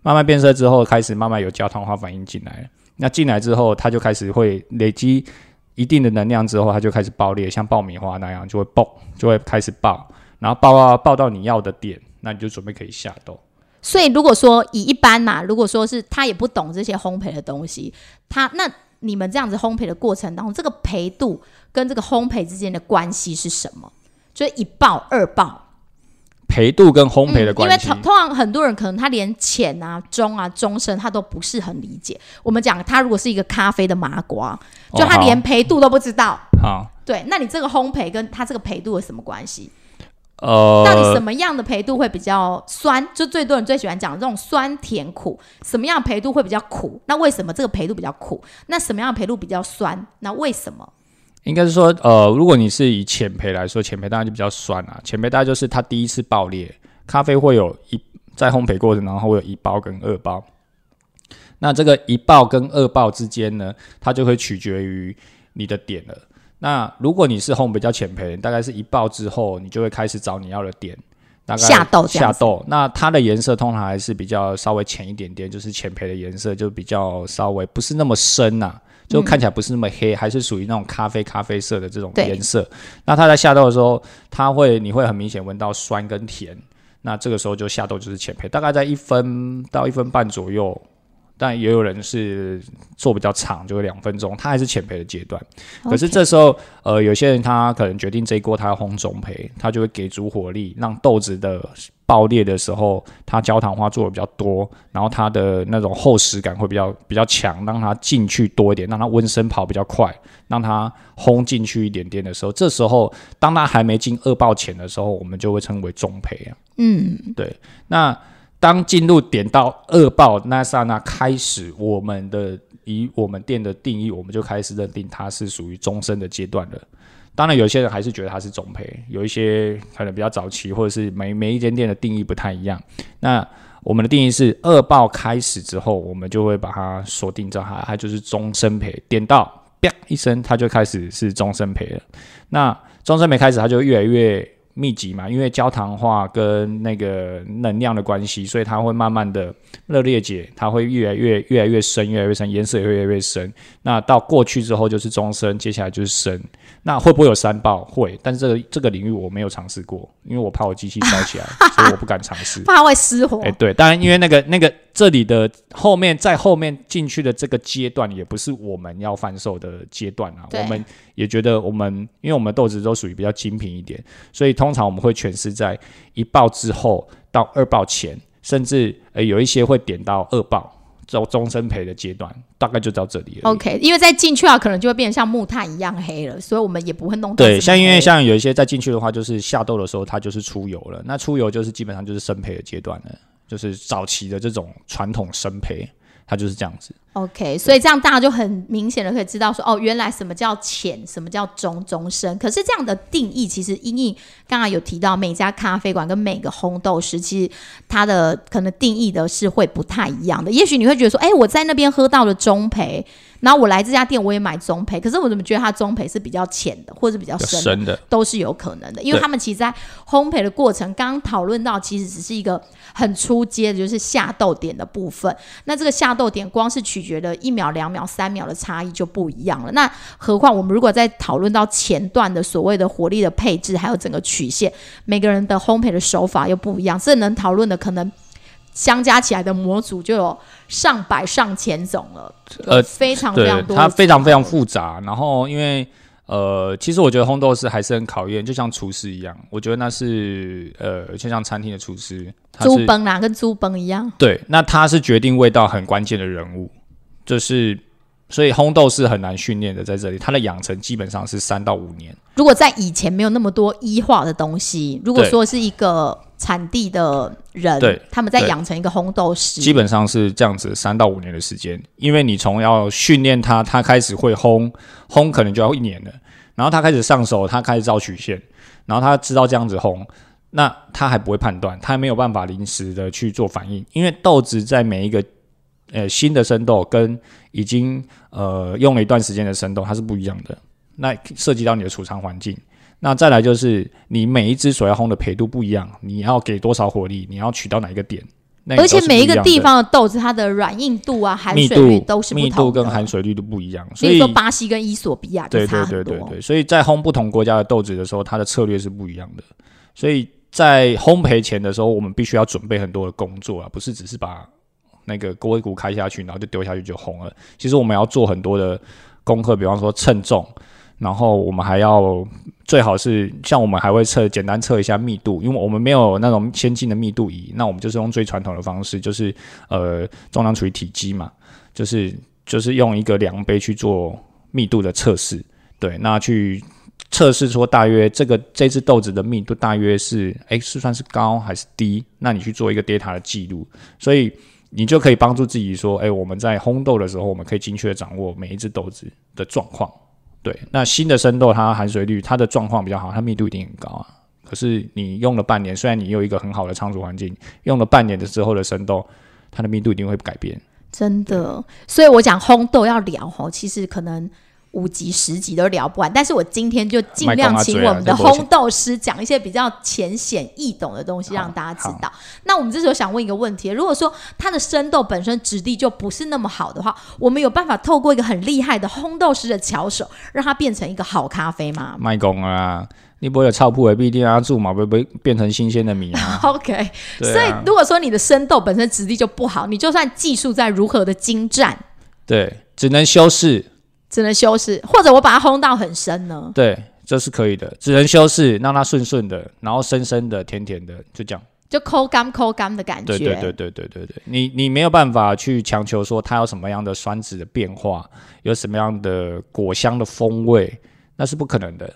慢慢变色之后，开始慢慢有焦糖化反应进来了。那进来之后，它就开始会累积一定的能量之后，它就开始爆裂，像爆米花那样就会爆，就会开始爆，然后爆啊爆到你要的点，那你就准备可以下豆。所以，如果说以一般呐，如果说是他也不懂这些烘焙的东西，他那你们这样子烘焙的过程当中，这个培度跟这个烘焙之间的关系是什么？就是一爆二爆，焙度跟烘焙的关系。因为通常很多人可能他连浅啊、中啊、中深他都不是很理解。我们讲他如果是一个咖啡的麻瓜，就他连焙度都不知道。好，对，那你这个烘焙跟他这个焙度有什么关系？呃，到底什么样的培度会比较酸？就最多人最喜欢讲这种酸甜苦，什么样的培度会比较苦？那为什么这个培度比较苦？那什么样的培度比较酸？那为什么？应该是说，呃，如果你是以浅培来说，浅培当然就比较酸啊。浅培大概就是它第一次爆裂，咖啡会有一在烘焙过程当中会有一爆跟二爆。那这个一爆跟二爆之间呢，它就会取决于你的点了。那如果你是烘比较浅焙，大概是一爆之后，你就会开始找你要的点，大概下豆下豆。那它的颜色通常还是比较稍微浅一点点，就是浅焙的颜色就比较稍微不是那么深呐、就看起来不是那么黑，还是属于那种咖啡咖啡色的这种颜色。那它在下豆的时候，它会你会很明显闻到酸跟甜。那这个时候就下豆就是浅焙，大概在一分到一分半左右。但也有人是做比较长，就是两分钟，它还是浅焙的阶段。可是这时候，呃，有些人他可能决定这一锅他要烘中焙，他就会给足火力，让豆子的爆裂的时候，它焦糖化做的比较多，然后它的那种厚实感会比较比较强，让它进去多一点，让它温升跑比较快，让它烘进去一点点的时候，这时候当它还没进二爆前的时候，我们就会称为中焙啊。嗯，对，那当进入点到二爆那刹那开始，我们的以我们店的定义，我们就开始认定它是属于终身的阶段了。当然，有些人还是觉得它是中赔，有一些可能比较早期，或者是每每一间店的定义不太一样。那我们的定义是二爆开始之后，我们就会把它锁定在它，它就是终身赔。点到啪一声，它就开始是终身赔了。那终身赔开始，它就越来越密集嘛，因为焦糖化跟那个能量的关系，所以它会慢慢的热裂解，它会越来越越来越深，越来越深，颜色也会越来越深。那到过去之后就是中深，接下来就是深。那会不会有三爆？会，但是这个这个领域我没有尝试过，因为我怕我机器烧起来，所以我不敢尝试。怕会失火。哎、对，当然因为那个那个这里的后面在后面进去的这个阶段，也不是我们要贩售的阶段啊。我们也觉得我们，因为我们豆子都属于比较精品一点，所以通常我们会诠释在一爆之后到二爆前，甚至呃有一些会点到二爆。中终身赔的阶段，大概就到这里了。OK，因为再进去啊，可能就会变得像木炭一样黑了，所以我们也不会弄对，像因为像有一些再进去的话，就是下豆的时候，它就是出油了。那出油就是基本上就是生培的阶段了，就是早期的这种传统生培，它就是这样子。OK，所以这样大家就很明显的可以知道说，哦，原来什么叫浅，什么叫中中深。可是这样的定义，其实因应刚刚有提到，每家咖啡馆跟每个烘豆师，其实它的可能定义的是会不太一样的。也许你会觉得说，哎，我在那边喝到了中培，然后我来这家店我也买中培，可是我怎么觉得它中培是比较浅的，或者是比较深的？深的，都是有可能的，因为他们其实，在烘焙的过程，刚刚讨论到，其实只是一个很初阶的，就是下豆点的部分。那这个下豆点，光是取决的一秒、两秒、三秒的差异就不一样了。那何况我们如果在讨论到前段的所谓的火力的配置，还有整个曲线，每个人的烘焙的手法又不一样，这能讨论的可能相加起来的模组就有上百上千种了，呃非常非常多，它非常非常复杂。然后因为呃，其实我觉得烘豆师还是很考验，就像厨师一样，我觉得那是呃，就像餐厅的厨师，猪崩啦，跟猪崩一样。对，那他是决定味道很关键的人物，就是所以烘豆是很难训练的，在这里，它的养成基本上是三到五年。如果在以前没有那么多医化的东西，如果对说是一个产地的人，对他们在养成一个烘豆师，基本上是这样子，三到五年的时间，因为你从要训练他，他开始会烘，烘可能就要一年了，然后他开始上手，他开始造曲线，然后他知道这样子烘，那他还不会判断，他还没有办法临时的去做反应，因为豆子在每一个呃新的生豆跟已经呃用了一段时间的生豆，它是不一样的，那涉及到你的储藏环境。那再来就是你每一只所要烘的焙度不一样，你要给多少火力，你要取到哪一个点，那而且每一个地方的豆子，它的软硬度啊、含水率都是不密度。跟含水率都不一样，所以说巴西跟伊索比亚就对对。对对对，所以在烘不同国家的豆子的时候，它的策略是不一样的。所以在烘焙前的时候，我们必须要准备很多的工作啊，不是只是把那个锅骨开下去，然后就丢下去就烘了。其实我们要做很多的功课，比方说称重，然后我们还要最好是像我们还会测简单测一下密度，因为我们没有那种先进的密度仪，那我们就是用最传统的方式，就是呃重量除以体积嘛，就是就是用一个量杯去做密度的测试，对，那去测试说大约这个这只豆子的密度大约是诶是算是高还是低，那你去做一个 data 的记录，所以你就可以帮助自己说，诶，我们在烘豆的时候，我们可以精确的掌握每一只豆子的状况。对，那新的生豆它含水率它的状况比较好，它密度一定很高啊。可是你用了半年，虽然你有一个很好的仓储环境，用了半年的之后的生豆，它的密度一定会改变。真的，所以我讲烘豆要聊哦，其实可能五集、十集都聊不完。但是我今天就尽量请我们的烘豆师讲一些比较浅显易懂的东西，让大家知道。那我们这时候想问一个问题：如果说它的生豆本身质地就不是那么好的话，我们有办法透过一个很厉害的烘豆师的巧手，让它变成一个好咖啡吗 卖工啊，你不会有超铺的必定要住嘛，不会变成新鲜的米啊？？OK，对所以啊，如果说你的生豆本身质地就不好，你就算技术再如何的精湛，对，只能修饰，只能修饰，或者我把它烘到很深呢？对，这是可以的，只能修饰，让它顺顺的，然后深深的、甜甜的，就这样。就抠干抠干的感觉。对对对对对对对，你你没有办法去强求说它有什么样的酸质的变化，有什么样的果香的风味，那是不可能的。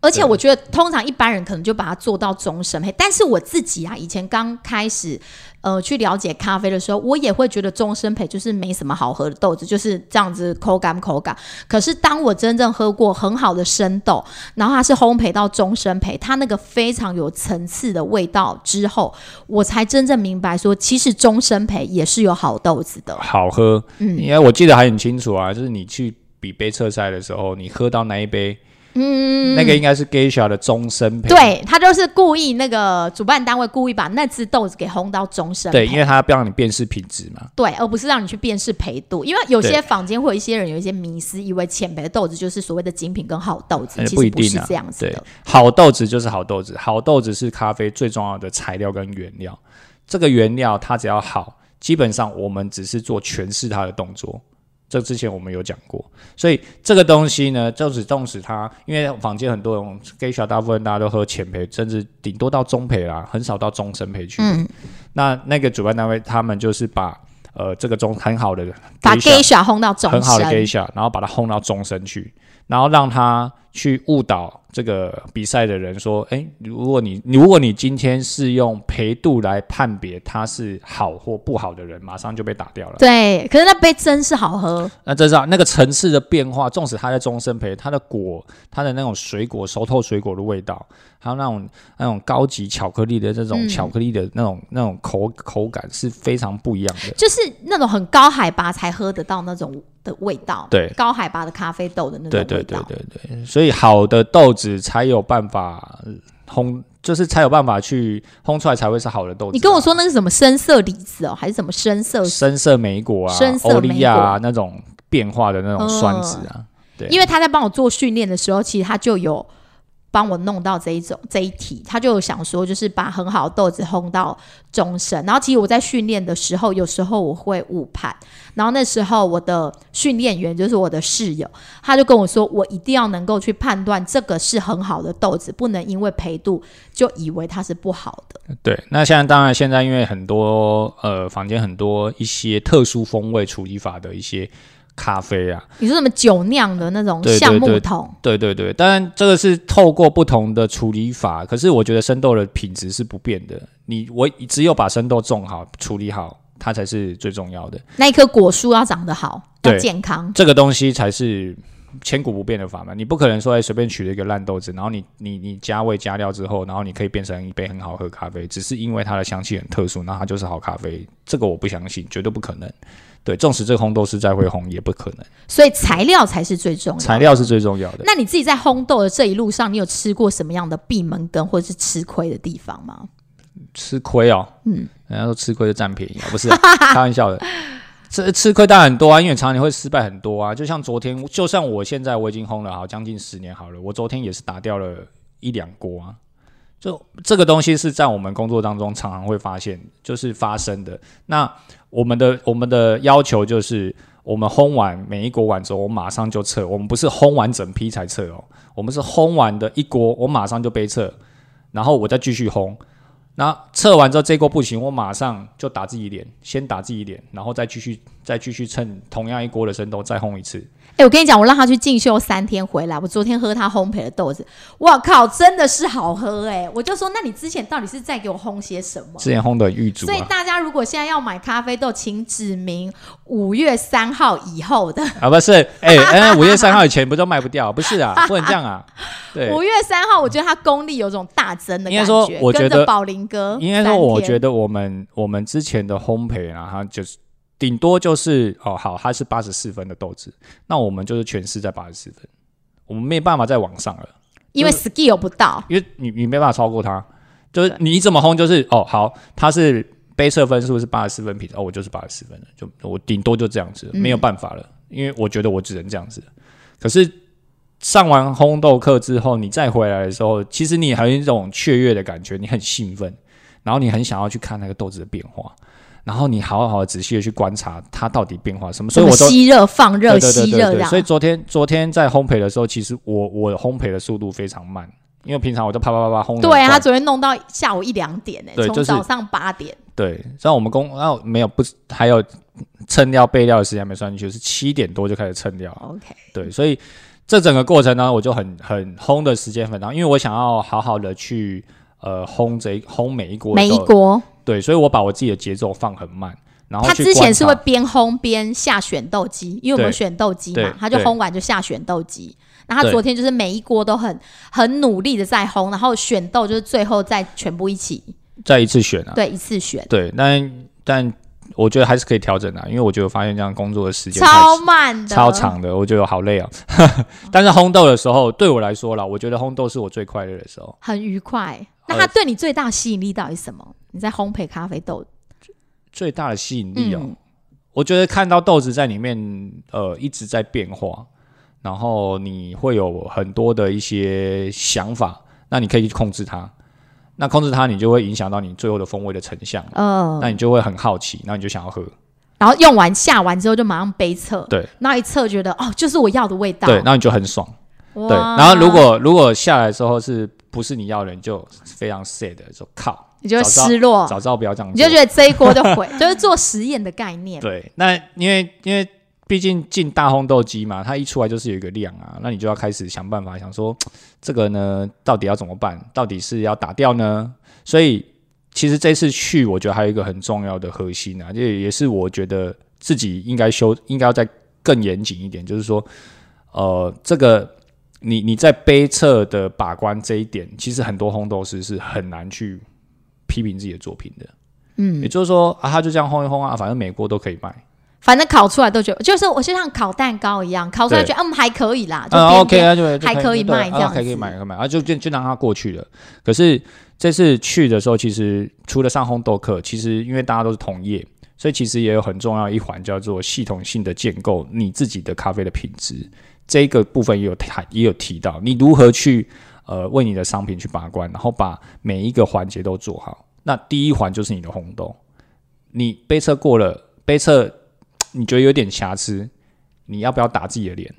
而且我觉得，通常一般人可能就把它做到终身配，但是我自己啊，以前刚开始呃去了解咖啡的时候，我也会觉得终身配就是没什么好喝的豆子，就是这样子口感口感。可是当我真正喝过很好的生豆，然后它是烘焙到终身焙，它那个非常有层次的味道之后，我才真正明白说，其实终身焙也是有好豆子的。好喝，嗯因为我记得还很清楚啊，就是你去比杯测赛的时候，你喝到那一杯，嗯，那个应该是 Geisha 的终身配，对他就是故意那个主办单位故意把那只豆子给轰到终身对，因为他要让你辨识品质嘛。对，而不是让你去辨识陪度，因为有些坊间会有一些人有一些迷思，以为浅焙的豆子就是所谓的精品跟好豆子，哎其实不是这样子的。，好豆子就是好豆子，好豆子是咖啡最重要的材料跟原料。这个原料它只要好，基本上我们只是做诠释它的动作。这之前我们有讲过，所以这个东西呢，就是纵使它，因为坊间很多人 geisha 大部分大家都喝浅培，甚至顶多到中培啦，很少到中深培去。嗯，那那个主办单位他们就是把呃这个中很好的把 geisha 烘到终很好的身，geisha，然后把它烘到终身去，然后让他去误导这个比赛的人说：“哎，如果你如果你今天是用陪度来判别他是好或不好的人，马上就被打掉了。对，可是那杯真是好喝，那真是啊那个层次的变化，纵使它在终身陪，它的果，它的那种水果熟透水果的味道，还有那种那种高级巧克力的这种嗯巧克力的那种、那种口口感是非常不一样的。就是那种很高海拔才喝得到那种的味道，对高海拔的咖啡豆的那种味道。对对对对对，所以好的豆子才有办法呃烘，就是才有办法去烘出来才会是好的豆子啊、你跟我说那是什么深色李子哦，还是什么深色？深色莓果啊、深色欧利亚啊那种变化的那种酸质啊，对。因为他在帮我做训练的时候，其实他就有帮我弄到这一种这一题，他就想说，就是把很好的豆子烘到终身。然后其实我在训练的时候，有时候我会误判，然后那时候我的训练员就是我的室友，他就跟我说，我一定要能够去判断这个是很好的豆子，不能因为焙度就以为它是不好的。对。那现在当然现在因为很多呃坊间很多一些特殊风味处理法的一些咖啡啊，你说什么酒酿的那种橡木桶？对对对，当然这个是透过不同的处理法，可是我觉得生豆的品质是不变的。你我只有把生豆种好、处理好，它才是最重要的。那一棵果树要长得好，要健康。这个东西才是千古不变的法门。你不可能说，哎，随便取了一个烂豆子，然后你你你加味加料之后，然后你可以变成一杯很好喝咖啡，只是因为它的香气很特殊，那它就是好咖啡。这个我不相信，绝对不可能。对，纵使这个烘豆师再会烘，也不可能。所以材料才是最重要的。材料是最重要的。那你自己在烘豆的这一路上，你有吃过什么样的闭门羹或者是吃亏的地方吗？吃亏哦，嗯，人家说吃亏就占便宜啊，不是、啊、开玩笑的。吃吃亏当然很多啊，因为常年会失败很多啊。就像昨天，就算我现在我已经烘了好将近十年好了，我昨天也是打掉了一两锅啊。就这个东西是在我们工作当中常常会发现，就是发生的。那我们的我们的要求就是，我们烘完每一锅完之后，我马上就撤。我们不是烘完整批才撤哦，我们是烘完的一锅，我马上就被撤，然后我再继续烘。那测完之后，这锅不行，我马上就打自己脸，先打自己脸，然后再继续再继续趁同样一锅的生豆再烘一次。哎、我跟你讲，我让他去进修三天回来，我昨天喝他烘焙的豆子，我靠，真的是好喝哎、我就说，那你之前到底是在给我烘些什么？之前烘的玉竹啊，所以大家如果现在要买咖啡豆，请指明五月三号以后的。啊不是，哎、哎，五月三号以前不都卖不掉？不是啊，不能这样啊。对，五月三号，我觉得他功力有种大增的感应该说我觉得宝林哥，应该说，我觉得得我们我们之前的烘焙啊，它就是顶多就是哦，好，它是八十四分的豆子，那我们就是全市在八十四分，我们没办法再往上了，因为 skill 不到，因为你你没办法超过它，就是你怎么烘就是哦，好，它是杯测分数是八十四分品质，哦，我就是八十四分的，就我顶多就这样子，没有办法了，因为我觉得我只能这样子。可是上完烘豆课之后，你再回来的时候，其实你还有一种雀跃的感觉，你很兴奋，然后你很想要去看那个豆子的变化。然后你好好仔细的去观察它到底变化什么，所以我都吸热放热吸热这样。所以昨天昨天在烘焙的时候，其实我我烘焙的速度非常慢，因为平常我都啪啪啪啪烘。对他昨天弄到下午一两点呢，从早上八点。对，像我们工然后没有不还有称料备料的时间没算进去，是七点多就开始称料。OK，对，所以这整个过程呢，我就很很烘的时间很长，因为我想要好好的去呃烘这烘每一锅每一锅。对，所以我把我自己的节奏放很慢，然后他之前是会边烘边下选豆机，因为我们选豆机嘛，他就烘完就下选豆机。那他昨天就是每一锅都很很努力的在烘，然后选豆就是最后再全部一起再一次选啊，对，一次选。对，但但我觉得还是可以调整的，因为我觉得发现这样工作的时间超慢的、超长的，我觉得好累啊。但是烘豆的时候，对我来说啦，我觉得烘豆是我最快乐的时候，很愉快。那它对你最大吸引力到底是什么？你在烘焙咖啡豆最大的吸引力哦，我觉得看到豆子在里面呃一直在变化，然后你会有很多的一些想法，那你可以去控制它，那控制它你就会影响到你最后的风味的成像，嗯，那你就会很好奇，那你就想要喝，然后用完下完之后就马上杯测，对，那一测觉得哦就是我要的味道，对，那你就很爽，对，然后如果如果下来之后是。不是你要的，你就非常 sad，说靠，你就失落，早知道不要这样，你就觉得这一锅就毁，就是做实验的概念。对，那因为因为毕竟进大烘豆机嘛，它一出来就是有一个量啊，那你就要开始想办法，想说这个呢到底要怎么办？到底是要打掉呢？所以其实这次去，我觉得还有一个很重要的核心啊，这也是我觉得自己应该修，应该要再更严谨一点，就是说，呃，这个。你你在杯测的把关这一点，其实很多烘豆师是很难去批评自己的作品的。嗯，也就是说啊，他就这样烘一烘啊，反正美国都可以卖，反正烤出来都觉得，就是我就像烤蛋糕一样，烤出来觉得嗯还可以啦，就 OK 啊，就还可以卖这样，还可以买，可以买啊，就就就让它过去了。可是这次去的时候，其实除了上烘豆课，其实因为大家都是同业，所以其实也有很重要一环叫做系统性的建构你自己的咖啡的品质。这个部分也有谈，也有提到你如何去呃为你的商品去把关，然后把每一个环节都做好。那第一环就是你的红豆，你杯测过了，杯测你觉得有点瑕疵，你要不要打自己的脸？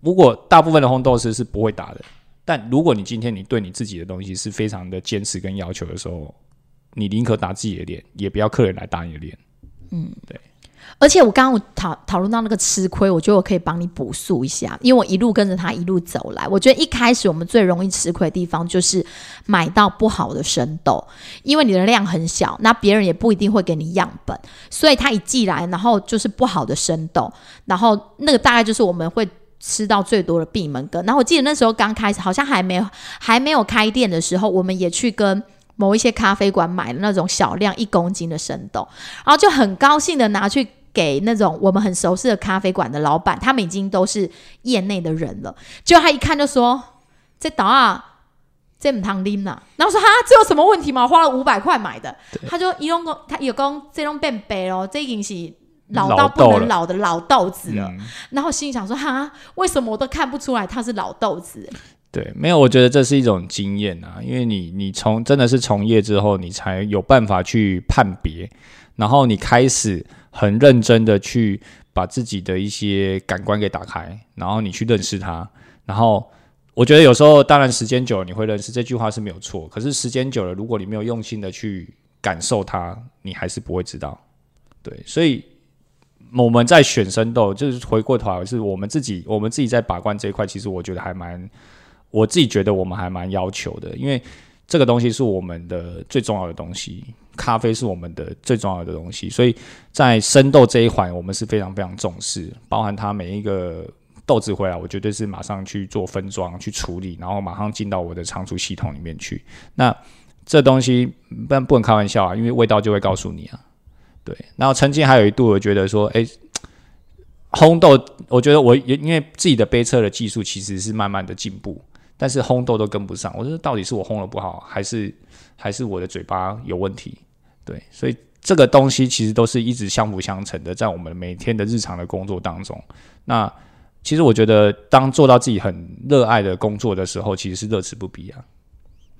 如果大部分的红豆师是不会打的，但如果你今天你对你自己的东西是非常的坚持跟要求的时候，你宁可打自己的脸，也不要客人来打你的脸。嗯，对。而且我刚刚我讨讨论到那个吃亏，我觉得我可以帮你补述一下，因为我一路跟着他一路走来，我觉得一开始我们最容易吃亏的地方就是买到不好的生豆，因为你的量很小，那别人也不一定会给你样本，所以他一寄来，然后就是不好的生豆，然后那个大概就是我们会吃到最多的闭门羹。然后我记得那时候刚开始，好像还没有 还没有开店的时候，我们也去跟。某一些咖啡馆买了那种小量一公斤的生豆，然后就很高兴的拿去给那种我们很熟悉的咖啡馆的老板，他们已经都是业内的人了。就他一看就说：“这刀啊，这唔汤拎呐。”然后说：“哈，这有什么问题吗？花了五百块买的。”他就一用他有讲这种变白咯，这已经是老到不能老的老豆子了。然后心里想说：“哈，为什么我都看不出来他是老豆子？”对，没有，我觉得这是一种经验啊，因为你你从真的是从业之后，你才有办法去判别，然后你开始很认真的去把自己的一些感官给打开，然后你去认识它，然后我觉得有时候当然时间久了你会认识这句话是没有错，可是时间久了，如果你没有用心的去感受它，你还是不会知道。对，所以我们在选生豆，就是回过头来是我们自己，我们自己在把关这一块，其实我觉得还蛮。我自己觉得我们还蛮要求的，因为这个东西是我们的最重要的东西，咖啡是我们的最重要的东西，所以在生豆这一环，我们是非常非常重视，包含它每一个豆子回来，我绝对是马上去做分装、去处理，然后马上进到我的仓储系统里面去。那这东西不然不能开玩笑啊，因为味道就会告诉你啊。对，然后曾经还有一度我觉得说，哎、烘豆，我觉得我也因为自己的杯测的技术其实是慢慢的进步，但是烘豆都跟不上。我说到底是我烘的不好，还是还是我的嘴巴有问题？对，所以这个东西其实都是一直相辅相成的，在我们每天的日常的工作当中。那其实我觉得，当做到自己很热爱的工作的时候，其实是乐此不疲啊。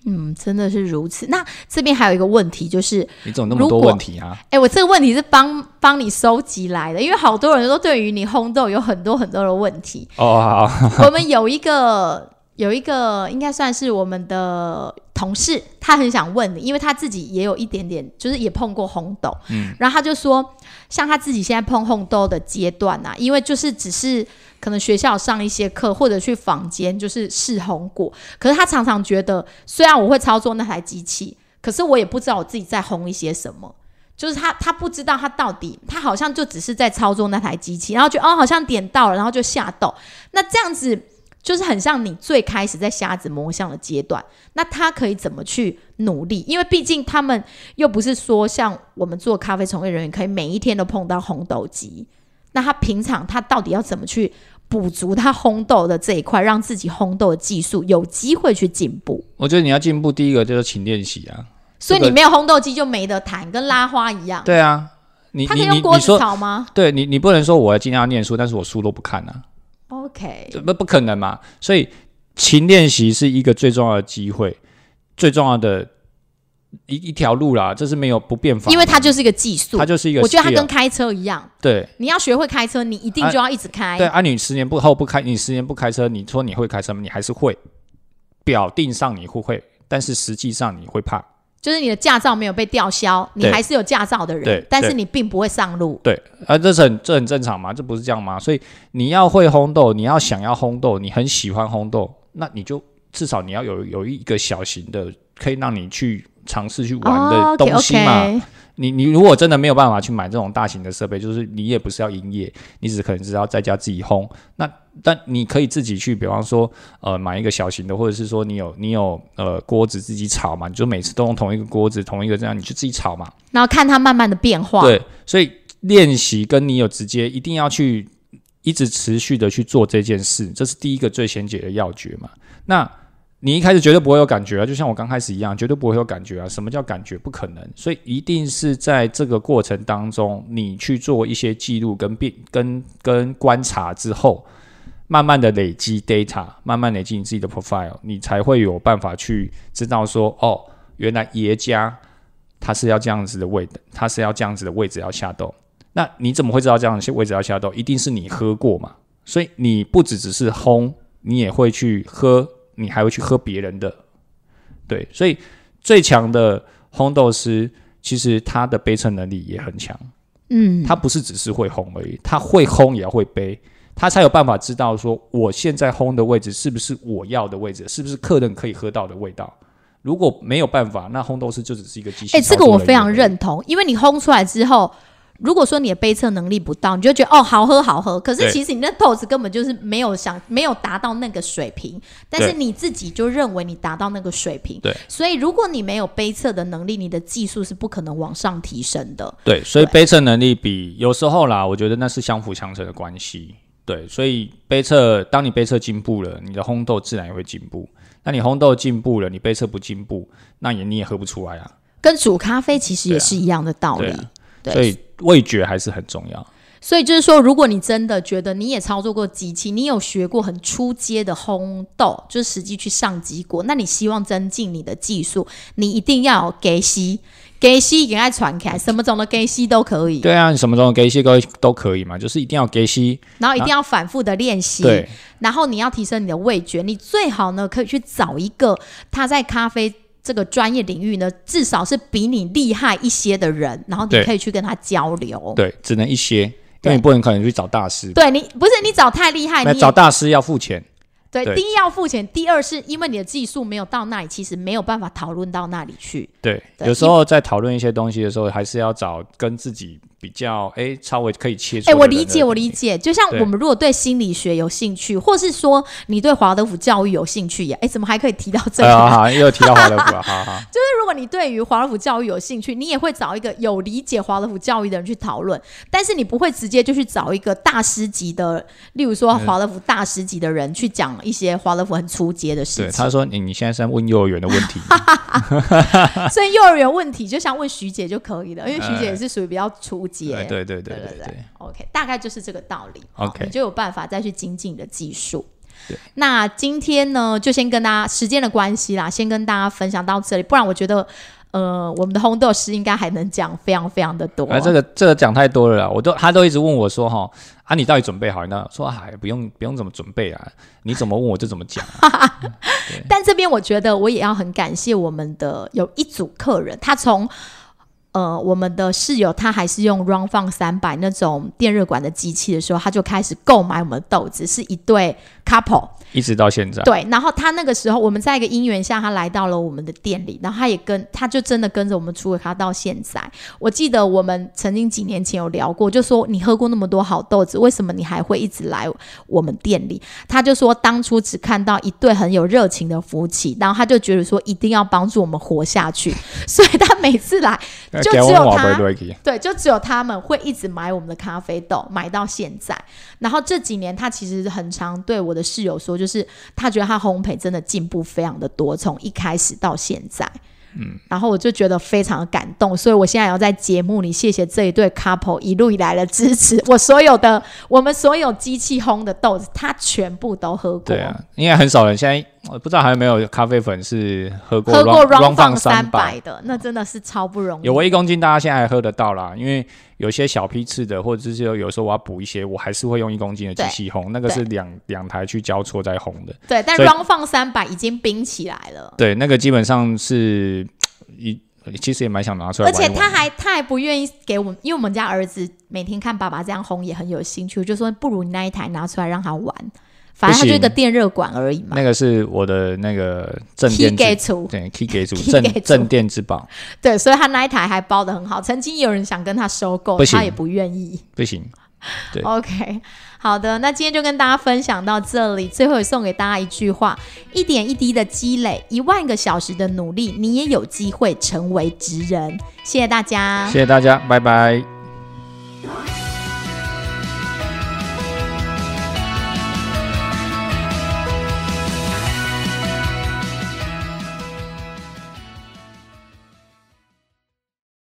嗯，真的是如此。那这边还有一个问题，就是，你怎么那么多问题啊？哎，我这个问题是帮帮你收集来的，因为好多人都对于你烘豆有很多很多的问题。哦，好，我们有一个有一个应该算是我们的同事，他很想问你，因为他自己也有一点点，就是也碰过红豆，嗯，然后他就说，像他自己现在碰红豆的阶段啊，因为就是只是可能学校上一些课，或者去坊间就是试红果，可是他常常觉得，虽然我会操作那台机器，可是我也不知道我自己在红一些什么。就是他，他不知道他到底，他好像就只是在操作那台机器，然后就哦，好像点到了，然后就下豆。那这样子就是很像你最开始在瞎子摸象的阶段。那他可以怎么去努力？因为毕竟他们又不是说像我们做咖啡从业人员，可以每一天都碰到红豆机。那他平常他到底要怎么去补足他烘豆的这一块，让自己烘豆的技术有机会去进步？我觉得你要进步，第一个就是勤练习啊。所以你没有烘豆机就没得谈，跟拉花一样。对啊，你他可你以用锅子炒吗对你你不能说我今天要念书，但是我书都不看啊，？OK，这不不可能嘛。所以勤练习是一个最重要的机会，最重要的一一条路啦，这是没有不变法，因为它就是一个技术它。就是一个我觉得它跟开车一样，对你要学会开车，你一定就要一直开。对啊，你十年不后不开，你十年不开车，你说你会开车吗？你还是会，表定上你会会，但是实际上你会怕。就是你的驾照没有被吊销，你还是有驾照的人，但是你并不会上路。对啊，这是很这很正常嘛，这不是这样吗？所以你要会烘豆，你要想要烘豆，你很喜欢烘豆，那你就至少你要有有一个小型的，可以让你去尝试去玩哦的东西嘛。你你如果真的没有办法去买这种大型的设备，就是你也不是要营业，你只可能是要在家自己烘。那但你可以自己去，比方说呃买一个小型的，或者是说你有你有呃锅子自己炒嘛，你就每次都用同一个锅子，同一个这样，你就自己炒嘛。然后看它慢慢的变化。对，所以练习跟你有直接一定要去一直持续的去做这件事，这是第一个最先解的要诀嘛。那你一开始绝对不会有感觉啊，就像我刚开始一样，绝对不会有感觉啊。什么叫感觉？不可能。所以一定是在这个过程当中，你去做一些记录跟变跟跟观察之后，慢慢的累积 data，慢慢累积你自己的 profile，你才会有办法去知道说，哦，原来爷家他是要这样子的位的，它是要这样子的位置要下豆。那你怎么会知道这样的位置要下豆？一定是你喝过嘛。所以你不只只是烘，你也会去喝，你还会去喝别人的。对，所以最强的烘豆师，其实他的杯测能力也很强。嗯，他不是只是会烘而已，他会烘也要会杯，他才有办法知道说我现在烘的位置是不是我要的位置，是不是客人可以喝到的味道。如果没有办法，那烘豆师就只是一个机器。哎、这个我非常。认同，因为你烘出来之后，如果说你的杯测能力不到，你就觉得哦好喝好喝，可是其实你那豆子根本就是没有想没有达到那个水平，但是你自己就认为你达到那个水平，对，所以如果你没有杯测的能力，你的技术是不可能往上提升的。对，所以杯测能力比有时候啦，我觉得那是相辅相成的关系。对，所以杯测，当你杯测进步了，你的烘豆自然也会进步。那你烘豆进步了，你杯测不进步，那也你也喝不出来啊。跟煮咖啡其实也是一样的道理。对啊对所以味觉还是很重要。所以就是说，如果你真的觉得你也操作过机器，你有学过很出阶的烘豆，就是实际去上机过，那你希望增进你的技术，你一定要有给息，给息给它传开，什么种的给息都可以，对啊，你什么种的给息都都可以嘛，就是一定要给息。然后一定要反复的练习，对，然后你要提升你的味觉，你最好呢可以去找一个他在咖啡这个专业领域呢，至少是比你厉害一些的人，然后你可以去跟他交流。对，只能一些，因对为你不能可能去找大师。对你不是你找太厉害，你找大师要付钱。对，对第一要付钱，第二是因为你的技术没有到那里，其实没有办法讨论到那里去。对，对有时候在讨论一些东西的时候，还是要找跟自己比较哎稍微可以切磋。哎，我理解，我理解。就像我们如果对心理学有兴趣，或是说你对华德福教育有兴趣呀，哎，怎么还可以提到这个？哎呀，好，又提到华德福了，好好。就是如果你对于华德福教育有兴趣，你也会找一个有理解华德福教育的人去讨论，但是你不会直接就去找一个大师级的，例如说华德福大师级的人去讲一些华德福很出街的事情对，他说你你现在是在问幼儿园的问题，所以幼儿园问题就像问徐姐就可以了，因为徐姐也是属于比较出对对对对对对对，OK，大概就是这个道理。OK 你就有办法再去精进你的技术。那今天呢，就先跟大家时间的关系啦，先跟大家分享到这里，不然我觉得。呃，我们的红豆师应该还能讲非常非常的多。啊，这个这个讲太多了啦，我都他都一直问我说哈啊，你到底准备好了？那说哎，不用不用怎么准备啊，你怎么问我就怎么讲啊、但这边我觉得我也要很感谢我们的有一组客人，他从呃我们的室友他还是用 Run Fun 三百那种电热管的机器的时候，他就开始购买我们的豆子，是一对 couple。一直到现在，对，然后他那个时候我们在一个因缘下，他来到了我们的店里，然后他也跟他就真的跟着我们出了他到现在。我记得我们曾经几年前有聊过，就说你喝过那么多好豆子，为什么你还会一直来我们店里？他就说当初只看到一对很有热情的夫妻，然后他就觉得说一定要帮助我们活下去，所以他每次来就只有他对，就只有他们会一直买我们的咖啡豆，买到现在。然后这几年，他其实很常对我的室友说，就是他觉得他烘焙真的进步非常的多，从一开始到现在。嗯，然后我就觉得非常的感动，所以我现在要在节目里谢谢这一对 couple 一路以来的支持。我所有的我们所有机器烘的豆子，他全部都喝过。对啊，应该很少人现在我不知道还有没有咖啡粉是喝过喝过 Run Run 放三三百的，那真的是超不容易。有我一公斤，大家现在还喝得到啦。因为有些小批次的，或者是有时候我要补一些，我还是会用一公斤的机器烘，那个是两两台去交错在烘的。对，但 Run 放三百已经冰起来了。对，那个基本上是一，其实也蛮想拿出来而。且他还他还不愿意给我们，因为我们家儿子每天看爸爸这样烘也很有兴趣，我就说不如你那一台拿出来让他玩，反正它就一个电热管而已嘛。那个是我的那个镇 Key 店之给出对 key 给主 Key 镇镇店之宝，对，所以他那一台还包的很好。曾经有人想跟他收购，他也不愿意。不行，对 OK，好的，那今天就跟大家分享到这里。最后也送给大家一句话：一点一滴的积累，一万个小时的努力，你也有机会成为职人。谢谢大家，谢谢大家，拜拜。